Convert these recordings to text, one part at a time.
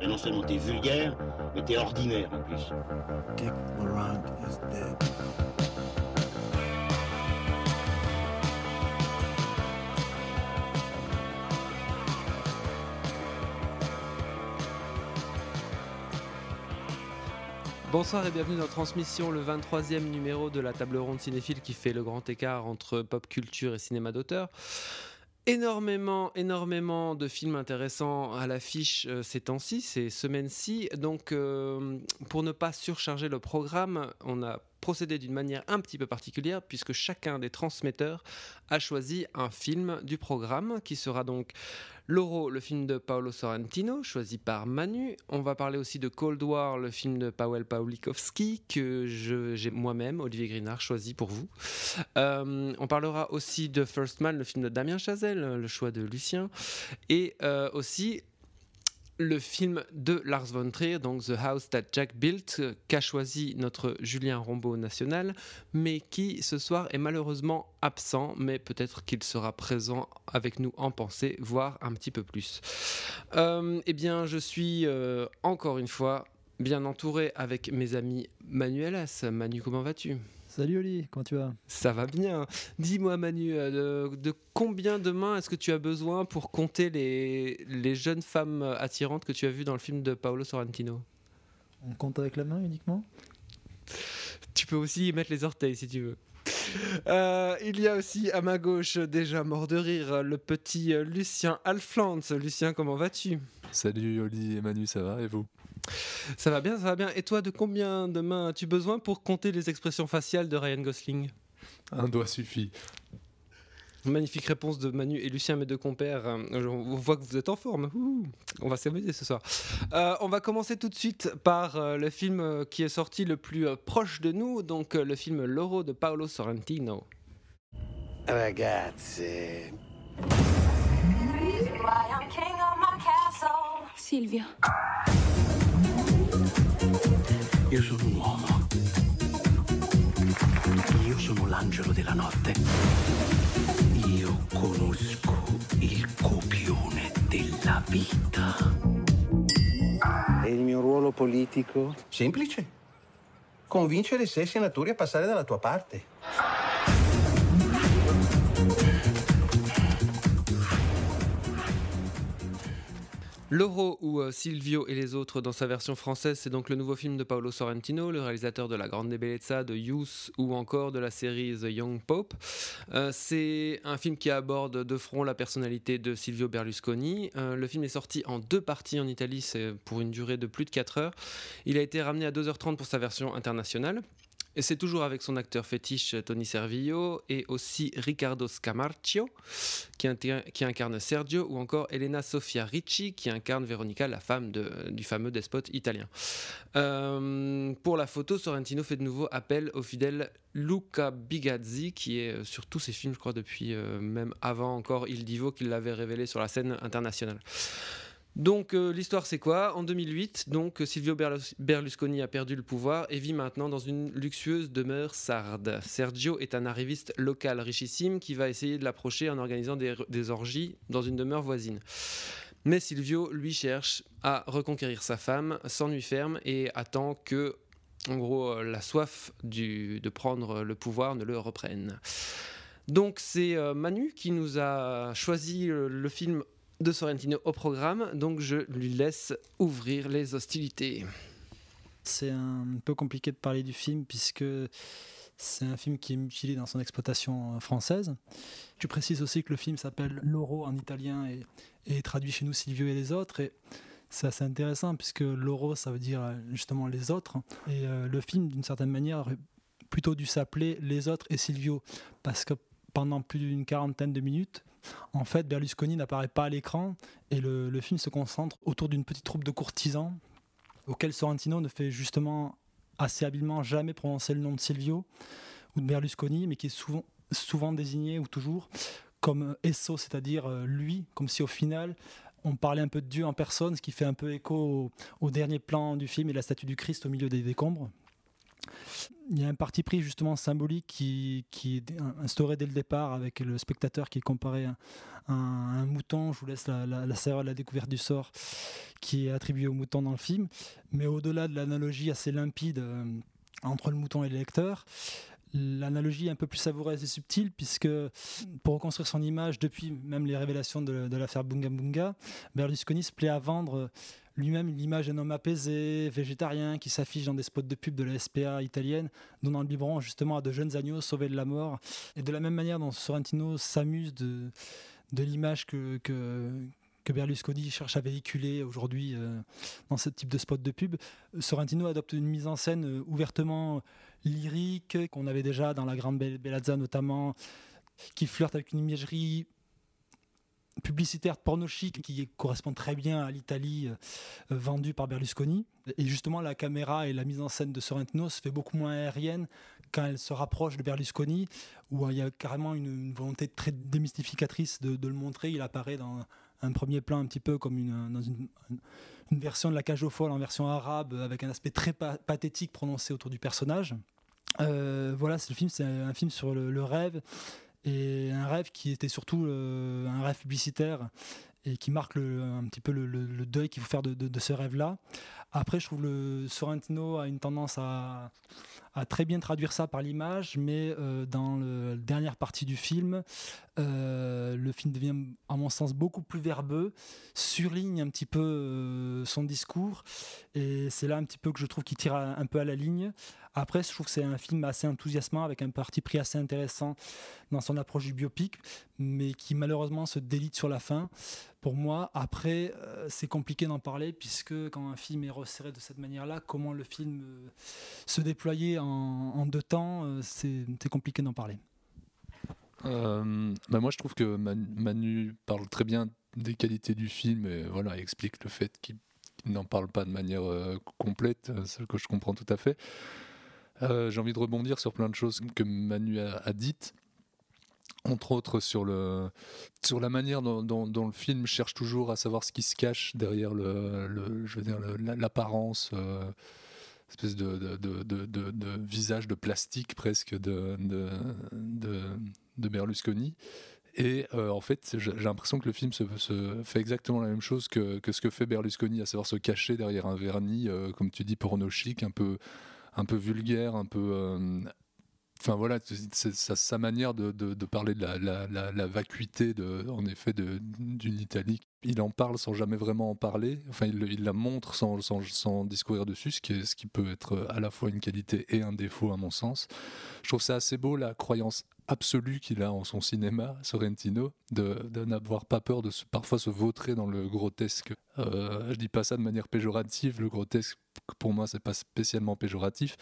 Et non seulement t'es vulgaire, mais t'es ordinaire en plus. Dick Laurent is dead. Bonsoir et bienvenue dans Transmission, le 23e numéro de la table ronde cinéphile qui fait le grand écart entre pop culture et cinéma d'auteur. Énormément, énormément de films intéressants à l'affiche euh, ces temps-ci, ces semaines-ci. Donc, euh, pour ne pas surcharger le programme, on a procédé d'une manière un petit peu particulière puisque chacun des transmetteurs a choisi un film du programme qui sera donc Loro, le film de Paolo Sorrentino, choisi par Manu. On va parler aussi de Cold War, le film de Paweł Pawlikowski, que j'ai moi-même, Olivier Grinard, choisi pour vous. Euh, on parlera aussi de First Man, le film de Damien Chazelle, le choix de Lucien. Et euh, aussi le film de Lars von Trier, donc The House That Jack Built, qu'a choisi notre Julien Rombaud national, mais qui ce soir est malheureusement absent, mais peut-être qu'il sera présent avec nous en pensée, voire un petit peu plus. Euh, eh bien, je suis euh, encore une fois bien entouré avec mes amis Manuelas. Manu, comment vas-tu? Salut Oli, comment tu vas? Ça va bien. Dis-moi Manu, euh, de, de, combien de mains est-ce que tu as besoin pour compter les, les jeunes femmes attirantes que tu as vues dans le film de Paolo Sorrentino? On compte avec la main uniquement? Tu peux aussi y mettre les orteils si tu veux. Euh, il y a aussi à ma gauche, déjà mort de rire, le petit Lucien Alflans. Lucien, comment vas-tu? Salut Oli et Manu, ça va et vous? Ça va bien, ça va bien. Et toi, de combien de mains as-tu besoin pour compter les expressions faciales de Ryan Gosling? Un doigt suffit. Magnifique réponse de Manu et Lucien, mes deux compères. On voit que vous êtes en forme. Ouh, on va s'amuser ce soir. Euh, on va commencer tout de suite par euh, le film qui est sorti le plus euh, proche de nous, donc euh, le film Loro de Paolo Sorrentino. Ragazze, Silvio. Io sono un uomo. Io sono l'angelo della notte. Io conosco il copione della vita. E il mio ruolo politico? Semplice. Convincere i sei senatori a passare dalla tua parte. Loro ou euh, Silvio et les autres dans sa version française, c'est donc le nouveau film de Paolo Sorrentino, le réalisateur de La Grande Bellezza, de Youth ou encore de la série The Young Pope. Euh, c'est un film qui aborde de front la personnalité de Silvio Berlusconi. Euh, le film est sorti en deux parties en Italie, c'est pour une durée de plus de 4 heures. Il a été ramené à 2h30 pour sa version internationale. Et c'est toujours avec son acteur fétiche Tony Servillo et aussi Riccardo Scamarcio qui, incarne Sergio ou encore Elena Sofia Ricci qui incarne Veronica, la femme du fameux despote italien. Euh, pour la photo, Sorrentino fait de nouveau appel au fidèle Luca Bigazzi qui est sur tous ses films, je crois, depuis euh, même avant encore Il Divo qu'il l'avait révélé sur la scène internationale. Donc euh, l'histoire c'est quoi? En 2008, donc Silvio Berlusconi a perdu le pouvoir et vit maintenant dans une luxueuse demeure sarde. Sergio est un arriviste local richissime qui va essayer de l'approcher en organisant des, orgies dans une demeure voisine. Mais Silvio lui cherche à reconquérir sa femme, s'ennuie ferme et attend que en gros la soif de prendre le pouvoir ne le reprenne. Donc c'est euh, Manu qui nous a choisi le film de Sorrentino au programme, donc je lui laisse ouvrir les hostilités. C'est un peu compliqué de parler du film puisque c'est un film qui est mutilé dans son exploitation française. Tu précises aussi que le film s'appelle Loro en italien et, et traduit chez nous Silvio et les autres. Et c'est assez intéressant puisque Loro ça veut dire justement les autres. Et euh, le film d'une certaine manière aurait plutôt dû s'appeler Les autres et Silvio parce que pendant plus d'une quarantaine de minutes, en fait, Berlusconi n'apparaît pas à l'écran et le, film se concentre autour d'une petite troupe de courtisans auquel Sorrentino ne fait justement assez habilement jamais prononcer le nom de Silvio ou de Berlusconi, mais qui est souvent, désigné ou toujours comme Esso, c'est-à-dire lui, comme si au final on parlait un peu de Dieu en personne, ce qui fait un peu écho au dernier plan du film et la statue du Christ au milieu des décombres. Il y a un parti pris justement symbolique qui, qui est instauré dès le départ avec le spectateur qui est comparé à, un mouton. Je vous laisse la, la, la, la découverte du sort qui est attribuée au mouton dans le film. Mais au-delà de l'analogie assez limpide euh, entre le mouton et le lecteur, L'analogie est un peu plus savoureuse et subtile, puisque pour reconstruire son image, depuis même les révélations de, de l'affaire Bunga Bunga, Berlusconi se plaît à vendre lui-même l'image d'un homme apaisé, végétarien, qui s'affiche dans des spots de pub de la SPA italienne, donnant le biberon justement à de jeunes agneaux sauvés de la mort. Et de la même manière dont Sorrentino s'amuse de, l'image que Berlusconi cherche à véhiculer aujourd'hui euh, dans ce type de spot de pub. Sorrentino adopte une mise en scène euh, ouvertement lyrique qu'on avait déjà dans la Grande Bellazza notamment, qui flirte avec une imagerie publicitaire porno chic qui correspond très bien à l'Italie euh, vendue par Berlusconi. Et justement, la caméra et la mise en scène de Sorrentino se fait beaucoup moins aérienne quand elle se rapproche de Berlusconi, où il y a carrément une, volonté très démystificatrice de, le montrer. Il apparaît dans un premier plan un petit peu comme une, dans une, version de la cage aux folles en version arabe avec un aspect très pathétique prononcé autour du personnage. Euh, voilà, le film, c'est un film sur le, rêve et un rêve qui était surtout euh, un rêve publicitaire et qui marque un petit peu le, deuil qu'il faut faire de, ce rêve-là. Après, je trouve le Sorrentino a une tendance à, très bien traduire ça par l'image, mais euh, dans la dernière partie du film, euh, le film devient, à mon sens, beaucoup plus verbeux, surligne un petit peu son discours, et c'est là un petit peu que je trouve qu'il tire un peu à la ligne. Après, je trouve que c'est un film assez enthousiasmant, avec un parti pris assez intéressant dans son approche du biopic, mais qui malheureusement se délite sur la fin. Pour moi, après, c'est compliqué d'en parler, puisque quand un film est resserré de cette manière-là, comment le film se déployer en, deux temps, c'est compliqué d'en parler. Euh, bah moi, je trouve que Manu parle très bien des qualités du film et voilà, explique le fait qu'il n'en parle pas de manière euh, complète, ce que je comprends tout à fait. Euh, J'ai envie de rebondir sur plein de choses que Manu a, dites entre autres sur, le, sur la manière dont, dont, le film cherche toujours à savoir ce qui se cache derrière le, je veux dire l'apparence euh, espèce de, de, de, de, visage de plastique presque de, de, Berlusconi. Et euh, en fait, j'ai l'impression que le film se, fait exactement la même chose que, que, ce que fait Berlusconi, à savoir se cacher derrière un vernis, comme tu dis, porno chic, un peu, un peu vulgaire, un peu, euh, Enfin voilà, c'est sa manière de, parler de la, vacuité, en effet, d'une Italie. Il en parle sans jamais vraiment en parler. Enfin, il, la montre sans, sans, discourir dessus, ce qui, peut être à la fois une qualité et un défaut à mon sens. Je trouve ça assez beau la croyance absolue qu'il a en son cinéma, Sorrentino, de, n'avoir pas peur de parfois se vautrer dans le grotesque. Euh, je dis pas ça de manière péjorative, le grotesque pour moi c'est pas spécialement péjoratif,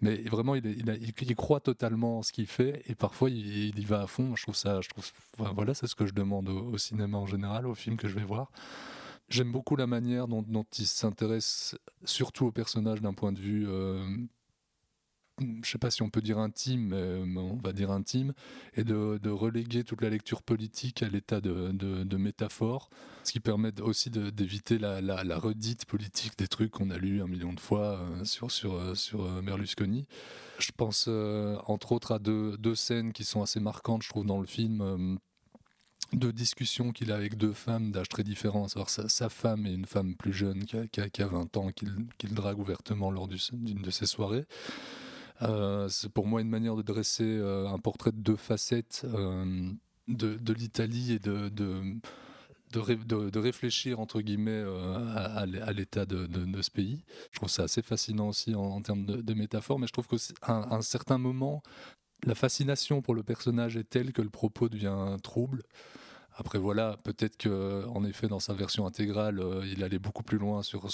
mais vraiment il, croit totalement en ce qu'il fait et parfois il, y va à fond. Je trouve ça, je trouve, voilà, c'est ce que je demande au, cinéma en général, aux films que je vais voir. J'aime beaucoup la manière dont, dont il s'intéresse surtout au personnage d'un point de vue euh, je sais pas si on peut dire intime, mais on va dire intime, et de, reléguer toute la lecture politique à l'état de, métaphore, ce qui permet aussi d'éviter la, redite politique des trucs qu'on a lus un million de fois euh, sur, sur, euh, sur euh, Berlusconi. Je pense entre autres à deux, scènes qui sont assez marquantes, je trouve, dans le film. Euh, de discussions qu'il a avec deux femmes d'âge très différents, à savoir sa, femme et une femme plus jeune qui a, qui a, qui a 20 ans, qu'il qu drague ouvertement lors d'une de ses soirées. Euh, c'est pour moi une manière de dresser euh, un portrait de deux facettes euh, de, l'Italie et de, de de, ré, de, de, réfléchir entre guillemets à, l'état de, ce pays. Je trouve ça assez fascinant aussi en, termes de, métaphore, mais je trouve qu'à un certain moment, la fascination pour le personnage est telle que le propos devient trouble. Après voilà, peut-être que en effet dans sa version intégrale, euh, il allait beaucoup plus loin sur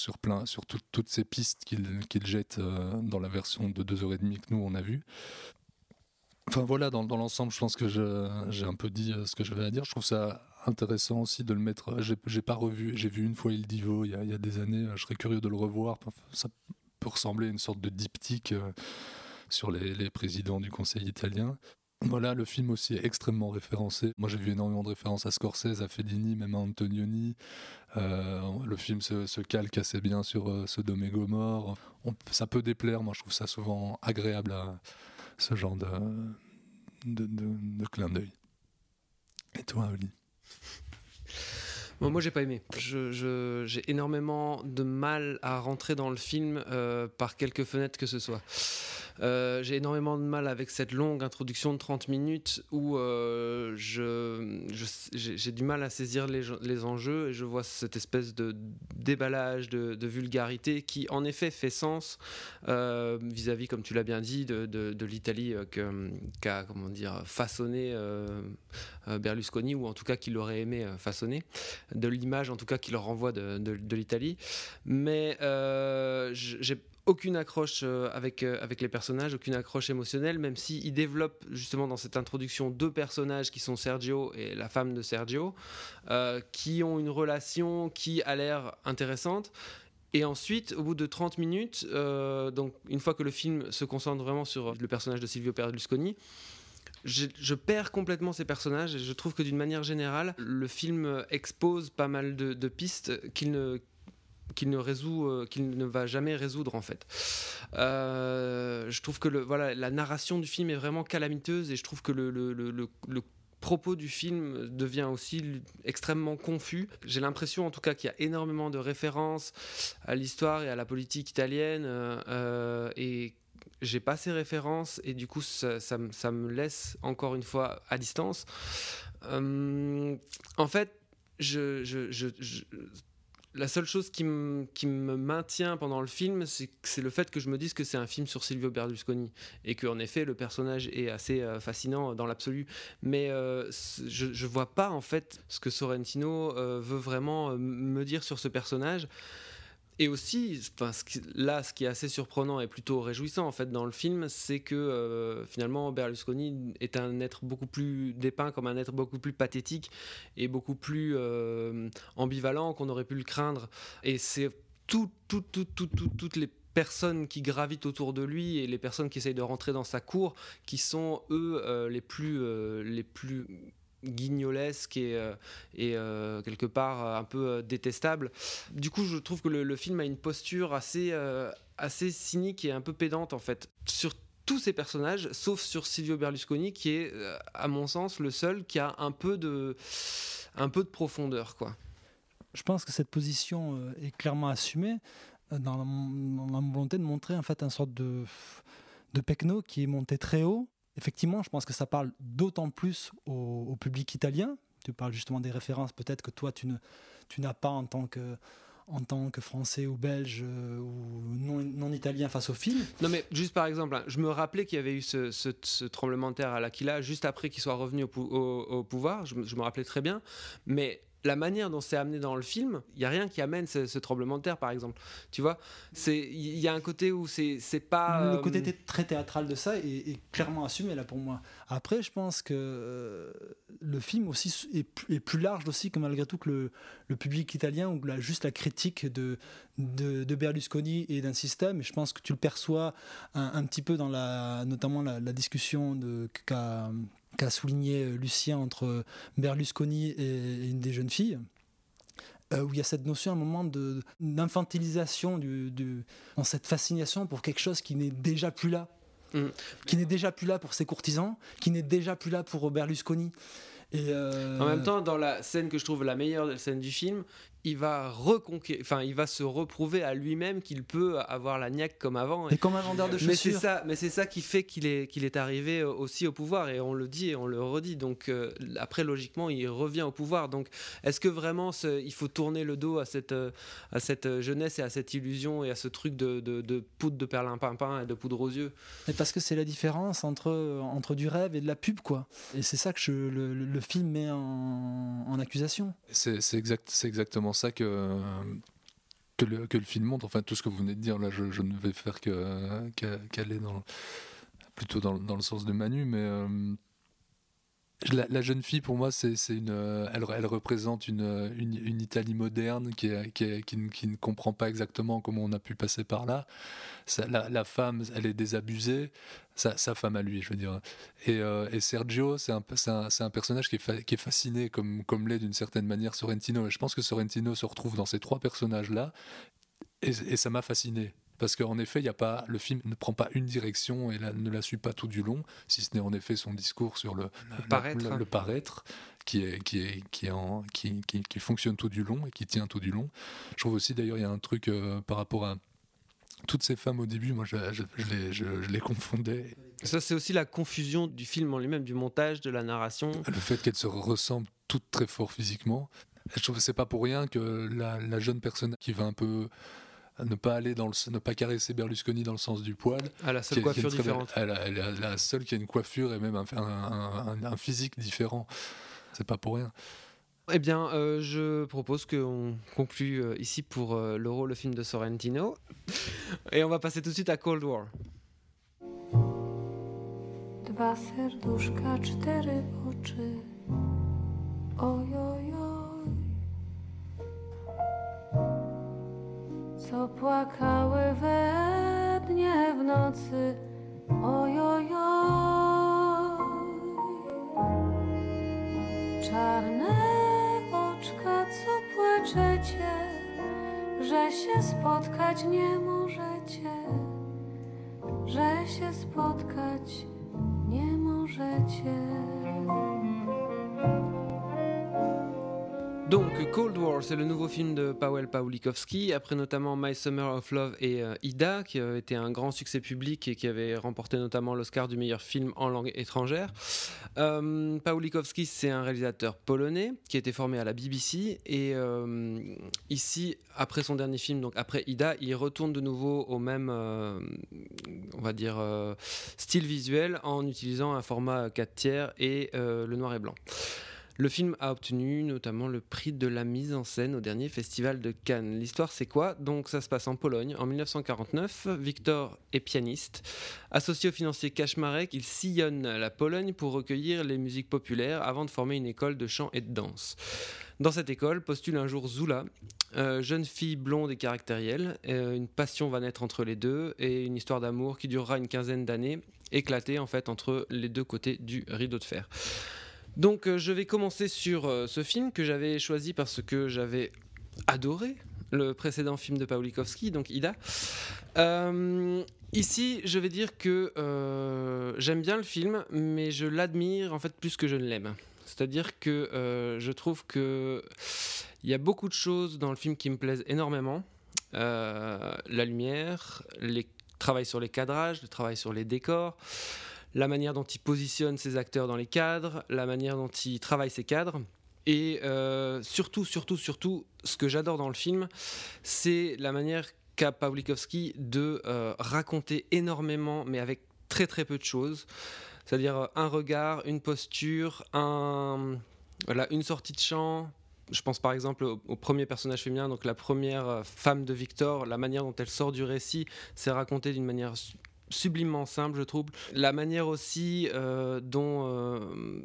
toutes ces pistes qu'il qu jette euh, dans la version de deux heures et demie que nous on a vu. Enfin voilà, dans, l'ensemble, je pense que j'ai un peu dit euh, ce que j'avais à dire. Je trouve ça intéressant aussi de le mettre. J'ai pas revu, j'ai vu une fois Il Divo il y, a, il y, a, des années. Je serais curieux de le revoir. Ça peut ressembler à une sorte de diptyque euh, sur les présidents du Conseil italien Voilà, le film aussi est extrêmement référencé. Moi, j'ai vu énormément de références à Scorsese, à Fellini, même à Antonioni. Euh, le film se, calque assez bien sur euh, ce Sodome et Gomorre. ça peut déplaire, moi je trouve ça souvent agréable à ce genre de, de, clin d'œil. Et toi, Oli? Bon, moi, j'ai pas aimé. j'ai énormément de mal à rentrer dans le film euh, par quelques fenêtres que ce soit. Euh, j'ai énormément de mal avec cette longue introduction de 30 minutes où euh, j'ai, du mal à saisir les, enjeux et je vois cette espèce de déballage, de, vulgarité qui en effet fait sens vis-à-vis, comme tu l'as bien dit, de, l'Italie qu'a comment dire, façonné Berlusconi ou en tout cas qu'il aurait aimé façonner de l'image en tout cas qui leur renvoie de, l'Italie. Mais euh, j'ai aucune accroche euh, avec, euh, avec les personnages, aucune accroche émotionnelle, même s'il développe justement dans cette introduction deux personnages qui sont Sergio et la femme de Sergio, qui ont une relation qui a l'air intéressante. Et ensuite, au bout de 30 minutes, donc une fois que le film se concentre vraiment sur le personnage de Silvio Berlusconi, je, perds complètement ces personnages et je trouve que d'une manière générale, le film expose pas mal de, pistes qu'il ne qu'il ne résout, euh, qu'il ne va jamais résoudre en fait. Euh, je trouve que le, voilà, la narration du film est vraiment calamiteuse et je trouve que le, propos du film devient aussi extrêmement confus. J'ai l'impression en tout cas qu'il y a énormément de références à l'histoire et à la politique italienne euh, et j'ai pas ces références et du coup ça, me laisse encore une fois à distance. Euh, en fait, je, la seule chose qui, me maintient pendant le film, c'est le fait que je me dise que c'est un film sur Silvio Berlusconi et qu'en effet le personnage est assez euh, fascinant dans l'absolu. Mais euh, je, je vois pas en fait ce que Sorrentino veut vraiment me dire sur ce personnage. Et aussi, là, ce qui est assez surprenant et plutôt réjouissant en fait dans le film, c'est que euh, finalement Berlusconi est un être beaucoup plus dépeint comme un être beaucoup plus pathétique et beaucoup plus euh, ambivalent qu'on aurait pu le craindre. Et c'est tout, tout, tout, toutes les personnes qui gravitent autour de lui et les personnes qui essayent de rentrer dans sa cour qui sont eux euh, les plus les plus guignolesque et, euh, et euh, quelque part un peu euh, détestable. Du coup, je trouve que le, film a une posture assez, assez cynique et un peu pédante en fait sur tous ces personnages, sauf sur Silvio Berlusconi, qui est, à mon sens, le seul qui a un peu de, un peu de profondeur, quoi. Je pense que cette position est clairement assumée dans la, volonté de montrer en fait un sorte de, de Pecno qui est monté très haut effectivement, je pense que ça parle d'autant plus au, public italien. Tu parles justement des références peut-être que toi, tu, tu n'as pas en tant que en tant que français ou belge euh, ou non, italien face au film. Non mais juste par exemple, hein, je me rappelais qu'il y avait eu ce, tremblement de terre à l'Aquila juste après qu'il soit revenu au, au, pouvoir, je, je, me rappelais très bien, mais la manière dont c'est amené dans le film, il y a rien qui amène ce, tremblement de terre, par exemple. Tu vois, c'est il y a un côté où c'est pas le côté euh, très théâtral de ça est, clairement assumé là pour moi. Après, je pense que euh, le film aussi est, plus large aussi que malgré tout que le, public italien ou juste la critique de, de, Berlusconi et d'un système. Et je pense que tu le perçois un, petit peu dans la notamment la, discussion de qu'a qu'a souligné euh, Lucien entre Berlusconi et une des jeunes filles. Euh, où il y a cette notion à un moment d'infantilisation du, dans cette fascination pour quelque chose qui n'est déjà plus là, mm. qui n'est déjà plus là pour ses courtisans, qui n'est déjà plus là pour Berlusconi. Et euh, En même temps, dans la scène que je trouve la meilleure scène du film, il va reconquérir, enfin, il va se reprouver à lui-même qu'il peut avoir la niaque comme avant. Et, comme un vendeur de chaussures. Mais c'est ça, mais c'est ça qui fait qu'il est, qu'il est arrivé aussi au pouvoir et on le dit et on le redit. Donc euh, après, logiquement, il revient au pouvoir. Donc, est-ce que vraiment il faut tourner le dos à cette, à cette jeunesse et à cette illusion et à ce truc de, de, poudre de perlimpinpin et de poudre aux yeux? Mais parce que c'est la différence entre, entre du rêve et de la pub, quoi. Et c'est ça que je, le, film met en, en accusation. C'est exact, c'est exactement ça que, que, le, film montre. Enfin, tout ce que vous venez de dire, là, je, ne vais faire qu'aller dans, plutôt dans, dans, le sens de Manu, mais. Euh, la, jeune fille, pour moi, c'est une, euh, elle, représente une, une, une Italie moderne qui, qui, qui, ne- comprend pas exactement comment on a pu passer par là. La, femme, elle est désabusée, sa, femme à lui, je veux dire. Et, euh, Sergio, c'est un, un, un personnage qui est, qui est fasciné, comme, comme l'est d'une certaine manière Sorrentino. Et je pense que Sorrentino se retrouve dans ces trois personnages-là, et ça m'a fasciné. Parce qu'en effet, il y a pas, le film ne prend pas une direction et la- ne la suit pas tout du long, si ce n'est en effet son discours sur le, la- la- paraître. le- le paraître, qui, est, qui, est, qui, est en- qui, qui- qui fonctionne tout du long et qui tient tout du long. Je trouve aussi d'ailleurs, il y a un truc euh, par rapport à toutes ces femmes au début, moi je, je- je les, je- je les confondais. Ça, c'est aussi la confusion du film en lui-même, du montage, de la narration. Le fait qu'elles se ressemblent toutes très fort physiquement. Je trouve que c'est pas pour rien que la, la jeune personne qui va un peu ne pas aller dans le, ne pas caresser Berlusconi dans le sens du poil, À la seule est- qui est coiffure une très belle- différente. Elle, a- elle a- la seule qui a une coiffure et même un, un- un- un physique différent. C'est pas pour rien. Eh bien, euh, je propose qu'on conclue euh, ici pour euh, l'Euro, le film de Sorrentino. Et on va passer tout de suite à Cold War. Dwa serduszka, cztery oczy. Oj, oj, oj. Co płakały we dnie w nocy. Oj, oj, oj. Czarne oczka, co płaczecie, że się spotkać nie możecie że się spotkać nie możecie. Donc, Cold War, c'est le nouveau film de Powell Pawlikowski, après notamment My Summer of Love et euh, Ida, qui a été un grand succès public et qui avait remporté notamment l'Oscar du meilleur film en langue étrangère. Euh, Pawlikowski, c'est un réalisateur polonais qui a été formé à la BBC et euh, ici, après son dernier film, donc après Ida, il retourne de nouveau au même, euh, on va dire, euh, style visuel en utilisant un format 4 tiers et euh, le noir et blanc. Le film a obtenu notamment le prix de la mise en scène au dernier festival de Cannes. L'histoire, c'est quoi? Donc, ça se passe en Pologne en 1949. Victor est pianiste. Associé au financier Kaczmarek, il sillonne la Pologne pour recueillir les musiques populaires avant de former une école de chant et de danse. Dans cette école postule un jour Zula, euh, jeune fille blonde et caractérielle. Euh, une passion va naître entre les deux et une histoire d'amour qui durera une quinzaine d'années, éclatée en fait entre les deux côtés du rideau de fer. Donc euh, je vais commencer sur euh, ce film que j'avais choisi parce que j'avais adoré le précédent film de Pawlikowski, donc Ida. Euh, ici, je vais dire que j'aime bien le film, mais je l'admire en fait plus que je ne l'aime. C'est-à-dire que je trouve que il y a beaucoup de choses dans le film qui me plaisent énormément. La lumière, les travail sur les cadrages, le travail sur les décors, la manière dont il positionne ses acteurs dans les cadres, la manière dont il travaille ses cadres. Et euh, surtout, surtout, surtout, ce que j'adore dans le film, c'est la manière qu'a Pawlikowski de euh, raconter énormément, mais avec très très peu de choses. C'est-à-dire euh, un regard, une posture, une sortie de chant. Je pense par exemple au, au premier personnage féminin, donc la première femme de Victor, la manière dont elle sort du récit, c'est raconté d'une manière sublimement simple, je trouve. La manière aussi euh, dont, euh,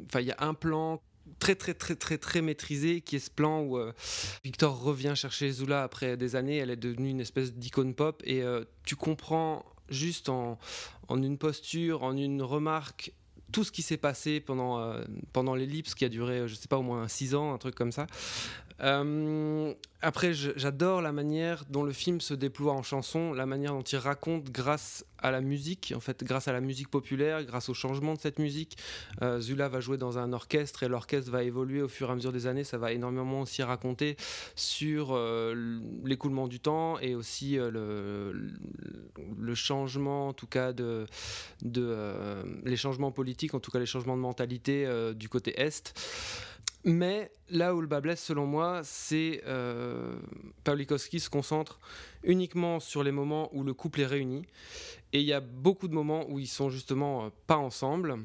enfin, il y a un plan très très très très très maîtrisé qui est ce plan où euh, Victor revient chercher Zula après des années elle est devenue une espèce d'icône pop et tu comprends juste en, en une posture en une remarque tout ce qui s'est passé pendant, pendant l'ellipse qui a duré, je sais pas, au moins 6 ans, un truc comme ça. Euh, après, j'adore la manière dont le film se déploie en chanson, la manière dont il raconte grâce à la musique, en fait, grâce à la musique populaire, grâce au changement de cette musique. Euh, Zula va jouer dans un orchestre et l'orchestre va évoluer au fur et à mesure des années. Ça va énormément aussi raconter sur euh, l'écoulement du temps et aussi le, changement, en tout cas, les changements politiques, en tout cas les changements de mentalité du côté est. Mais là où le bas blesse, selon moi, c'est euh, Pawlikowski se concentre uniquement sur les moments où le couple est réuni. Et il y a beaucoup de moments où ils sont justement euh, pas ensemble.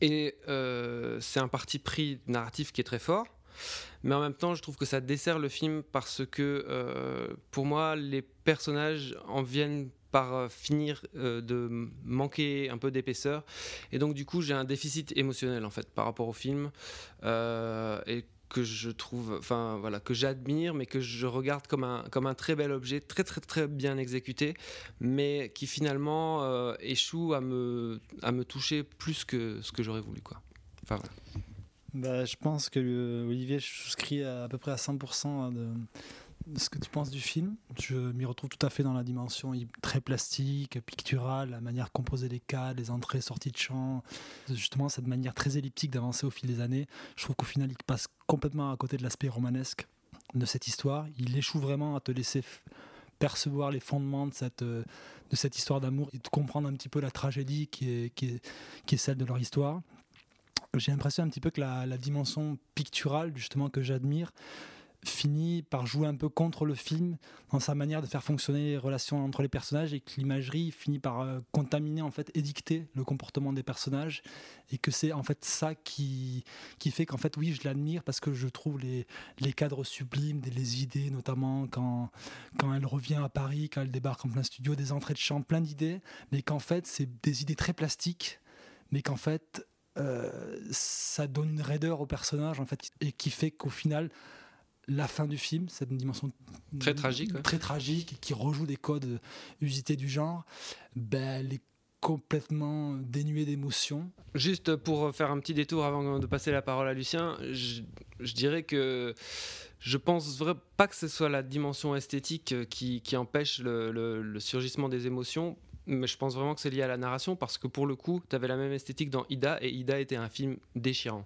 Et euh, c'est un parti pris narratif qui est très fort. Mais en même temps, je trouve que ça dessert le film parce que, euh, pour moi, les personnages en viennent par euh, finir euh, de manquer un peu d'épaisseur. Et donc, du coup, j'ai un déficit émotionnel, en fait, par rapport au film. Euh, et que je trouve, enfin voilà, que j'admire, mais que je regarde comme un, comme un très bel objet, très très très bien exécuté, mais qui finalement échoue à me, à me toucher plus que ce que j'aurais voulu. Quoi. Bah, je pense que Olivier, je souscris à, peu près à 100% de, de ce que tu penses du film. Je m'y retrouve tout à fait dans la dimension très plastique, picturale, la manière de composer les cadres, les entrées, sorties de champ, justement cette manière très elliptique d'avancer au fil des années. Je trouve qu'au final, il passe complètement à côté de l'aspect romanesque de cette histoire. Il échoue vraiment à te laisser percevoir les fondements de cette, euh, de cette histoire d'amour et de comprendre un petit peu la tragédie qui est, celle de leur histoire. J'ai l'impression un petit peu que la dimension picturale, justement, que j'admire, finit par jouer un peu contre le film dans sa manière de faire fonctionner les relations entre les personnages et que l'imagerie finit par euh, contaminer, en fait, édicter le comportement des personnages. Et que c'est en fait ça qui, qui fait qu'en fait, oui, je l'admire parce que je trouve les, les cadres sublimes, les idées, notamment quand, quand elle revient à Paris, quand elle débarque en plein studio, des entrées de chant, plein d'idées, mais qu'en fait, c'est des idées très plastiques, mais qu'en fait, euh, ça donne une raideur au personnage en fait et qui fait qu'au final la fin du film cette dimension Très tragique, ouais. très tragique qui rejoue des codes usités du genre ben, elle est complètement dénuée d'émotion Juste pour faire un petit détour avant de passer la parole à Lucien, je, je dirais que je pense vrai, pas que ce soit la dimension esthétique qui, qui empêche le, le- le surgissement des émotions, mais je pense vraiment que c'est lié à la narration parce que pour le coup, tu avais la même esthétique dans Ida et Ida était un film déchirant.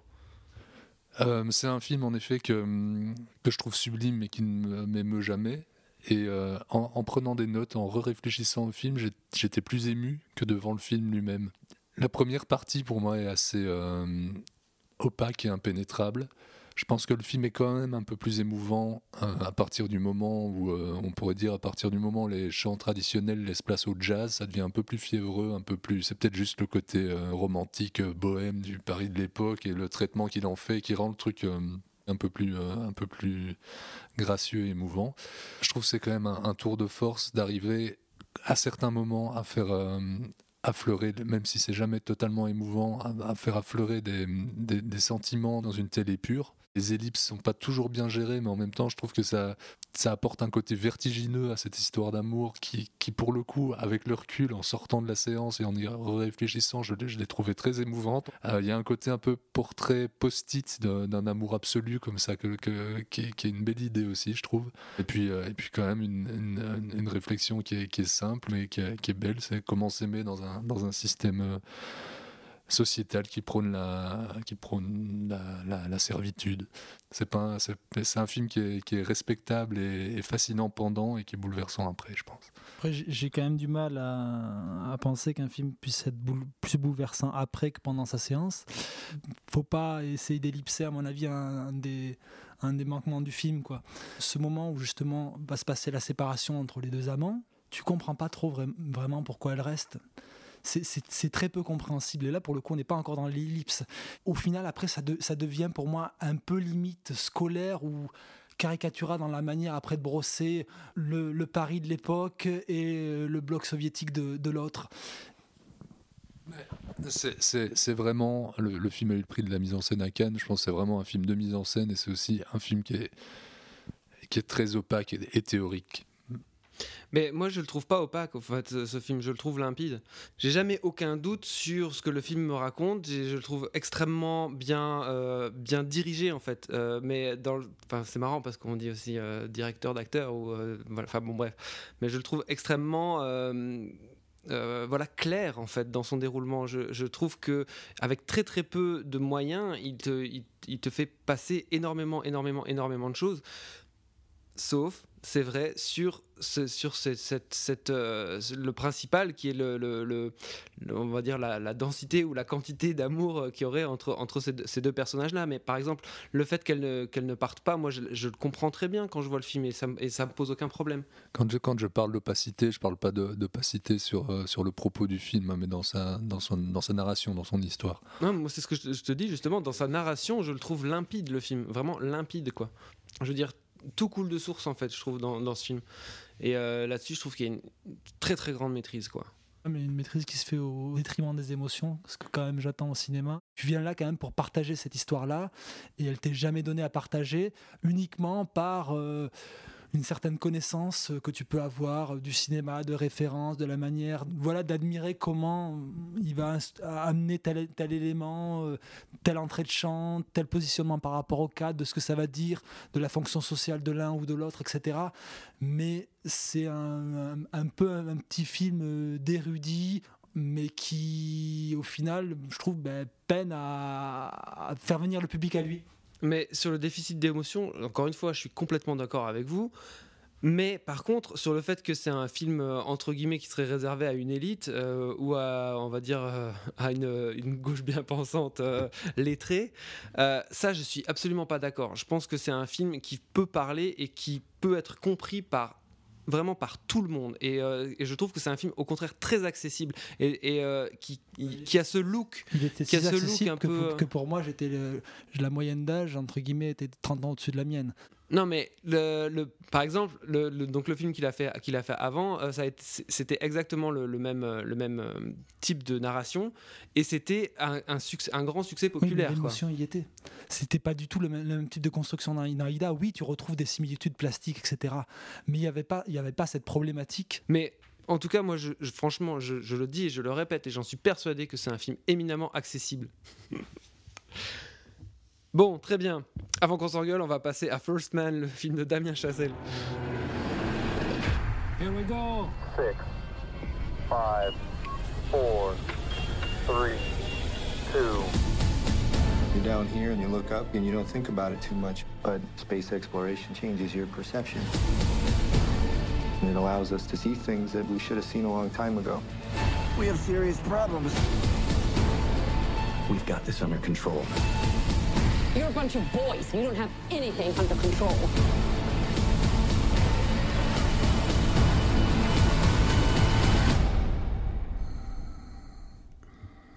Euh, c'est un film en effet que, hum, que je trouve sublime mais qui ne me- m'émeut jamais. Et euh, en, en prenant des notes, en réfléchissant au film, j'étais plus ému que devant le film lui-même. La première partie pour moi est assez euh, opaque et impénétrable. Je pense que le film est quand même un peu plus émouvant euh, à partir du moment où, euh, on pourrait dire, à partir du moment où les chants traditionnels laissent place au jazz, ça devient un peu plus fiévreux, un peu plus. C'est peut-être juste le côté euh, romantique, bohème du Paris de l'époque et le traitement qu'il en fait qui rend le truc un peu plus, un peu plus gracieux et émouvant. Je trouve que c'est quand même un, tour de force d'arriver à certains moments à faire euh, affleurer, même si c'est jamais totalement émouvant, à, faire affleurer des- des sentiments dans une telle épure. Les ellipses sont pas toujours bien gérées, mais en même temps, je trouve que ça, ça apporte un côté vertigineux à cette histoire d'amour qui, qui, pour le coup, avec le recul, en sortant de la séance et en y réfléchissant, je l'ai, je l'ai trouvé très émouvante. Euh, Il y a un côté un peu portrait post-it d'un, amour absolu comme ça, que, que- qui, est, une belle idée aussi, je trouve. Et puis, euh, et puis quand même une, une- réflexion qui est, simple mais qui est, qui est belle, c'est comment s'aimer dans un, dans un système euh, sociétal qui prône la, qui prône la, servitude. C'est un- film qui est, qui est respectable et, fascinant pendant et qui est bouleversant après, je pense. Après, j'ai- quand même du mal à, à penser qu'un film puisse être boule- plus bouleversant après que pendant sa séance. Faut pas essayer d'ellipser, à mon avis, un, des, un des manquements du film. Quoi. Ce moment où justement va se passer la séparation entre les deux amants, tu comprends pas trop vra- vraiment pourquoi elle reste. C'est- très peu compréhensible. Et là, pour le coup, on n'est pas encore dans l'ellipse. Au final, après, ça, de- ça devient pour moi un peu limite scolaire ou caricatural dans la manière après de brosser le, Paris de l'époque et le bloc soviétique de, l'autre. C'est- vraiment. Le, film a eu le prix de la mise en scène à Cannes. Je pense c'est vraiment un film de mise en scène et c'est aussi un film qui est, qui est très opaque et théorique. Mais moi, je le trouve pas opaque, en fait, ce film. Je le trouve limpide. J'ai jamais aucun doute sur ce que le film me raconte. Je le trouve extrêmement bien, euh, bien dirigé, en fait. Euh, mais dans enfin, c'est marrant parce qu'on dit aussi euh, directeur d'acteur ou. Enfin bon, bref. Mais je le trouve extrêmement. voilà clair en fait dans son déroulement. Je, trouve que avec très très peu de moyens, il te, il te fait passer énormément, énormément, énormément de choses. Sauf, c'est vrai, sur, ce, sur ce- cette, cette, euh, le principal qui est le, le- le- le- on va dire la, la densité ou la quantité d'amour euh, qu'il y aurait entre, entre ces, deux- ces deux personnages-là. Mais par exemple, le fait qu'elles ne, ne partent pas, moi je, je le comprends très bien quand je vois le film et ça, et ça me pose aucun problème. Quand je, quand je parle d'opacité, je parle pas de- d'opacité sur, euh, sur le propos du film, hein, mais dans sa, dans, son, dans sa narration, dans son histoire. Non, moi c'est ce que je je te dis justement, dans sa narration, je le trouve limpide le film, vraiment limpide quoi. Je veux dire, tout coule de source en fait, je trouve, dans, dans ce film. Et euh, là-dessus, je trouve qu'il y a une très très grande maîtrise, quoi. Mais une maîtrise qui se fait au détriment des émotions, ce que quand même j'attends au cinéma. Tu viens là quand même pour partager cette histoire-là, et elle t'est jamais donnée à partager uniquement par euh, une certaine connaissance que tu peux avoir du cinéma, de référence, de la manière, voilà, d'admirer comment il va amener tel, élément, euh, telle entrée de chant, tel positionnement par rapport au cadre, de ce que ça va dire, de la fonction sociale de l'un ou de l'autre, etc. Mais c'est un, peu un, petit film euh, d'érudit mais qui, au final, je trouve, ben, peine à faire venir le public à lui. Mais sur le déficit d'émotion, encore une fois, je suis complètement d'accord avec vous. Mais par contre, sur le fait que c'est un film euh, entre guillemets qui serait réservé à une élite euh, ou à, on va dire, euh, à une, gauche bien pensante lettrée, ça, je suis absolument pas d'accord. Je pense que c'est un film qui peut parler et qui peut être compris par vraiment par tout le monde et, je trouve que c'est un film au contraire très accessible et, qui, qui a ce look Il était Qui a ce look un que, peu, pour, euh, que pour moi, j'étais la moyenne d'âge, entre guillemets, était 30 ans au-dessus de la mienne. Non, mais le, le- par exemple, le, le- donc le film qu'il a fait, qu'il a fait avant, euh, c'était exactement le, le même, euh, le même euh, type de narration, et c'était un, un succès, un grand succès Oui, populaire. quoi. l'émotion y était. C'était pas du tout le même, le même type de construction dans dans Aïda. Oui, tu retrouves des similitudes plastiques, etc. Mais il n'y avait, pas- il y avait pas cette problématique. Mais en tout cas, moi, je, je- franchement, je, je le dis et je le répète, et j'en suis persuadé que c'est un film éminemment accessible. bon, très bien. Avant qu'on s'engueule, on va passer à First Man, le film de Damien Chazelle. Here we go. Six, five, four, three, two. You're down here and you look up and you don't think about it too much, but space exploration changes your perception. And it allows us to see things that we should have seen a long time ago. We have serious problems. We've got this under control. You're a bunch of boys. You don't have anything under control.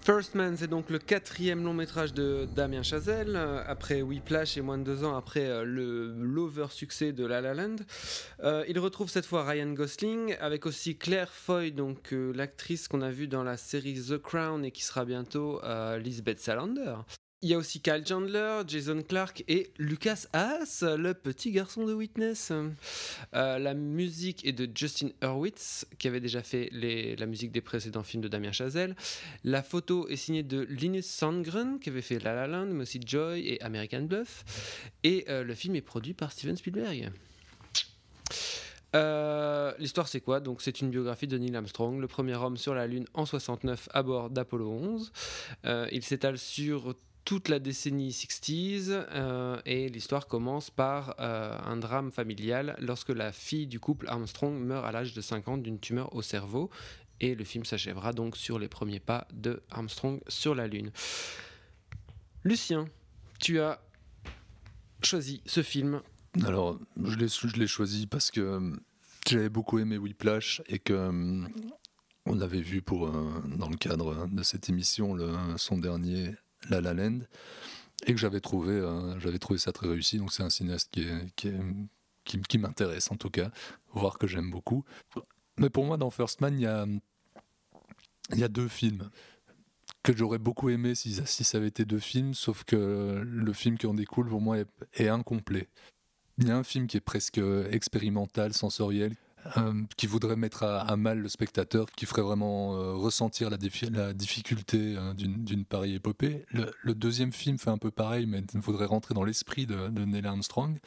First Man, c'est donc le quatrième long métrage de Damien Chazelle, euh, après Whiplash et moins de deux ans après euh, le l'over succès de La La Land. Euh, il retrouve cette fois Ryan Gosling, avec aussi Claire Foy, donc l'actrice qu'on a vue dans la série The Crown et qui sera bientôt Lisbeth Salander. Il y a aussi Kyle Chandler, Jason Clark et Lucas Haas, le petit garçon de Witness. Euh, la musique est de Justin Hurwitz, qui avait déjà fait les- la musique des précédents films de Damien Chazelle. La photo est signée de Linus Sandgren, qui avait fait La La Land, mais aussi Joy et American Bluff. Et euh, le film est produit par Steven Spielberg. Euh, L'histoire c'est quoi? Donc c'est une biographie de Neil Armstrong, le premier homme sur la Lune en 69 à bord d'Apollo 11. Euh, il s'étale sur toute la décennie 60s euh, et l'histoire commence par euh, un drame familial lorsque la fille du couple Armstrong meurt à l'âge de 5 ans d'une tumeur au cerveau et le film s'achèvera donc sur les premiers pas de Armstrong sur la Lune. Lucien, tu as choisi ce film. Alors, je l'ai choisi parce que euh, j'avais beaucoup aimé Whiplash et que on l'avait vu pour dans le cadre de cette émission, le, son dernier La La Land, et que j'avais trouvé, euh, trouvé ça très réussi. Donc c'est un cinéaste qui, qui, qui, m'intéresse en tout cas, voire que j'aime beaucoup. Mais pour moi, dans First Man, il y a, y a deux films que j'aurais beaucoup aimé si, si ça avait été deux films, sauf que le film qui en découle pour moi est, est incomplet. Il y a un film qui est presque expérimental, sensoriel, euh, qui voudrait mettre à, mal le spectateur, qui ferait vraiment euh, ressentir la, difficulté euh, d'une pareille épopée. Le, deuxième film fait un peu pareil, mais il faudrait rentrer dans l'esprit de, de Neil Armstrong.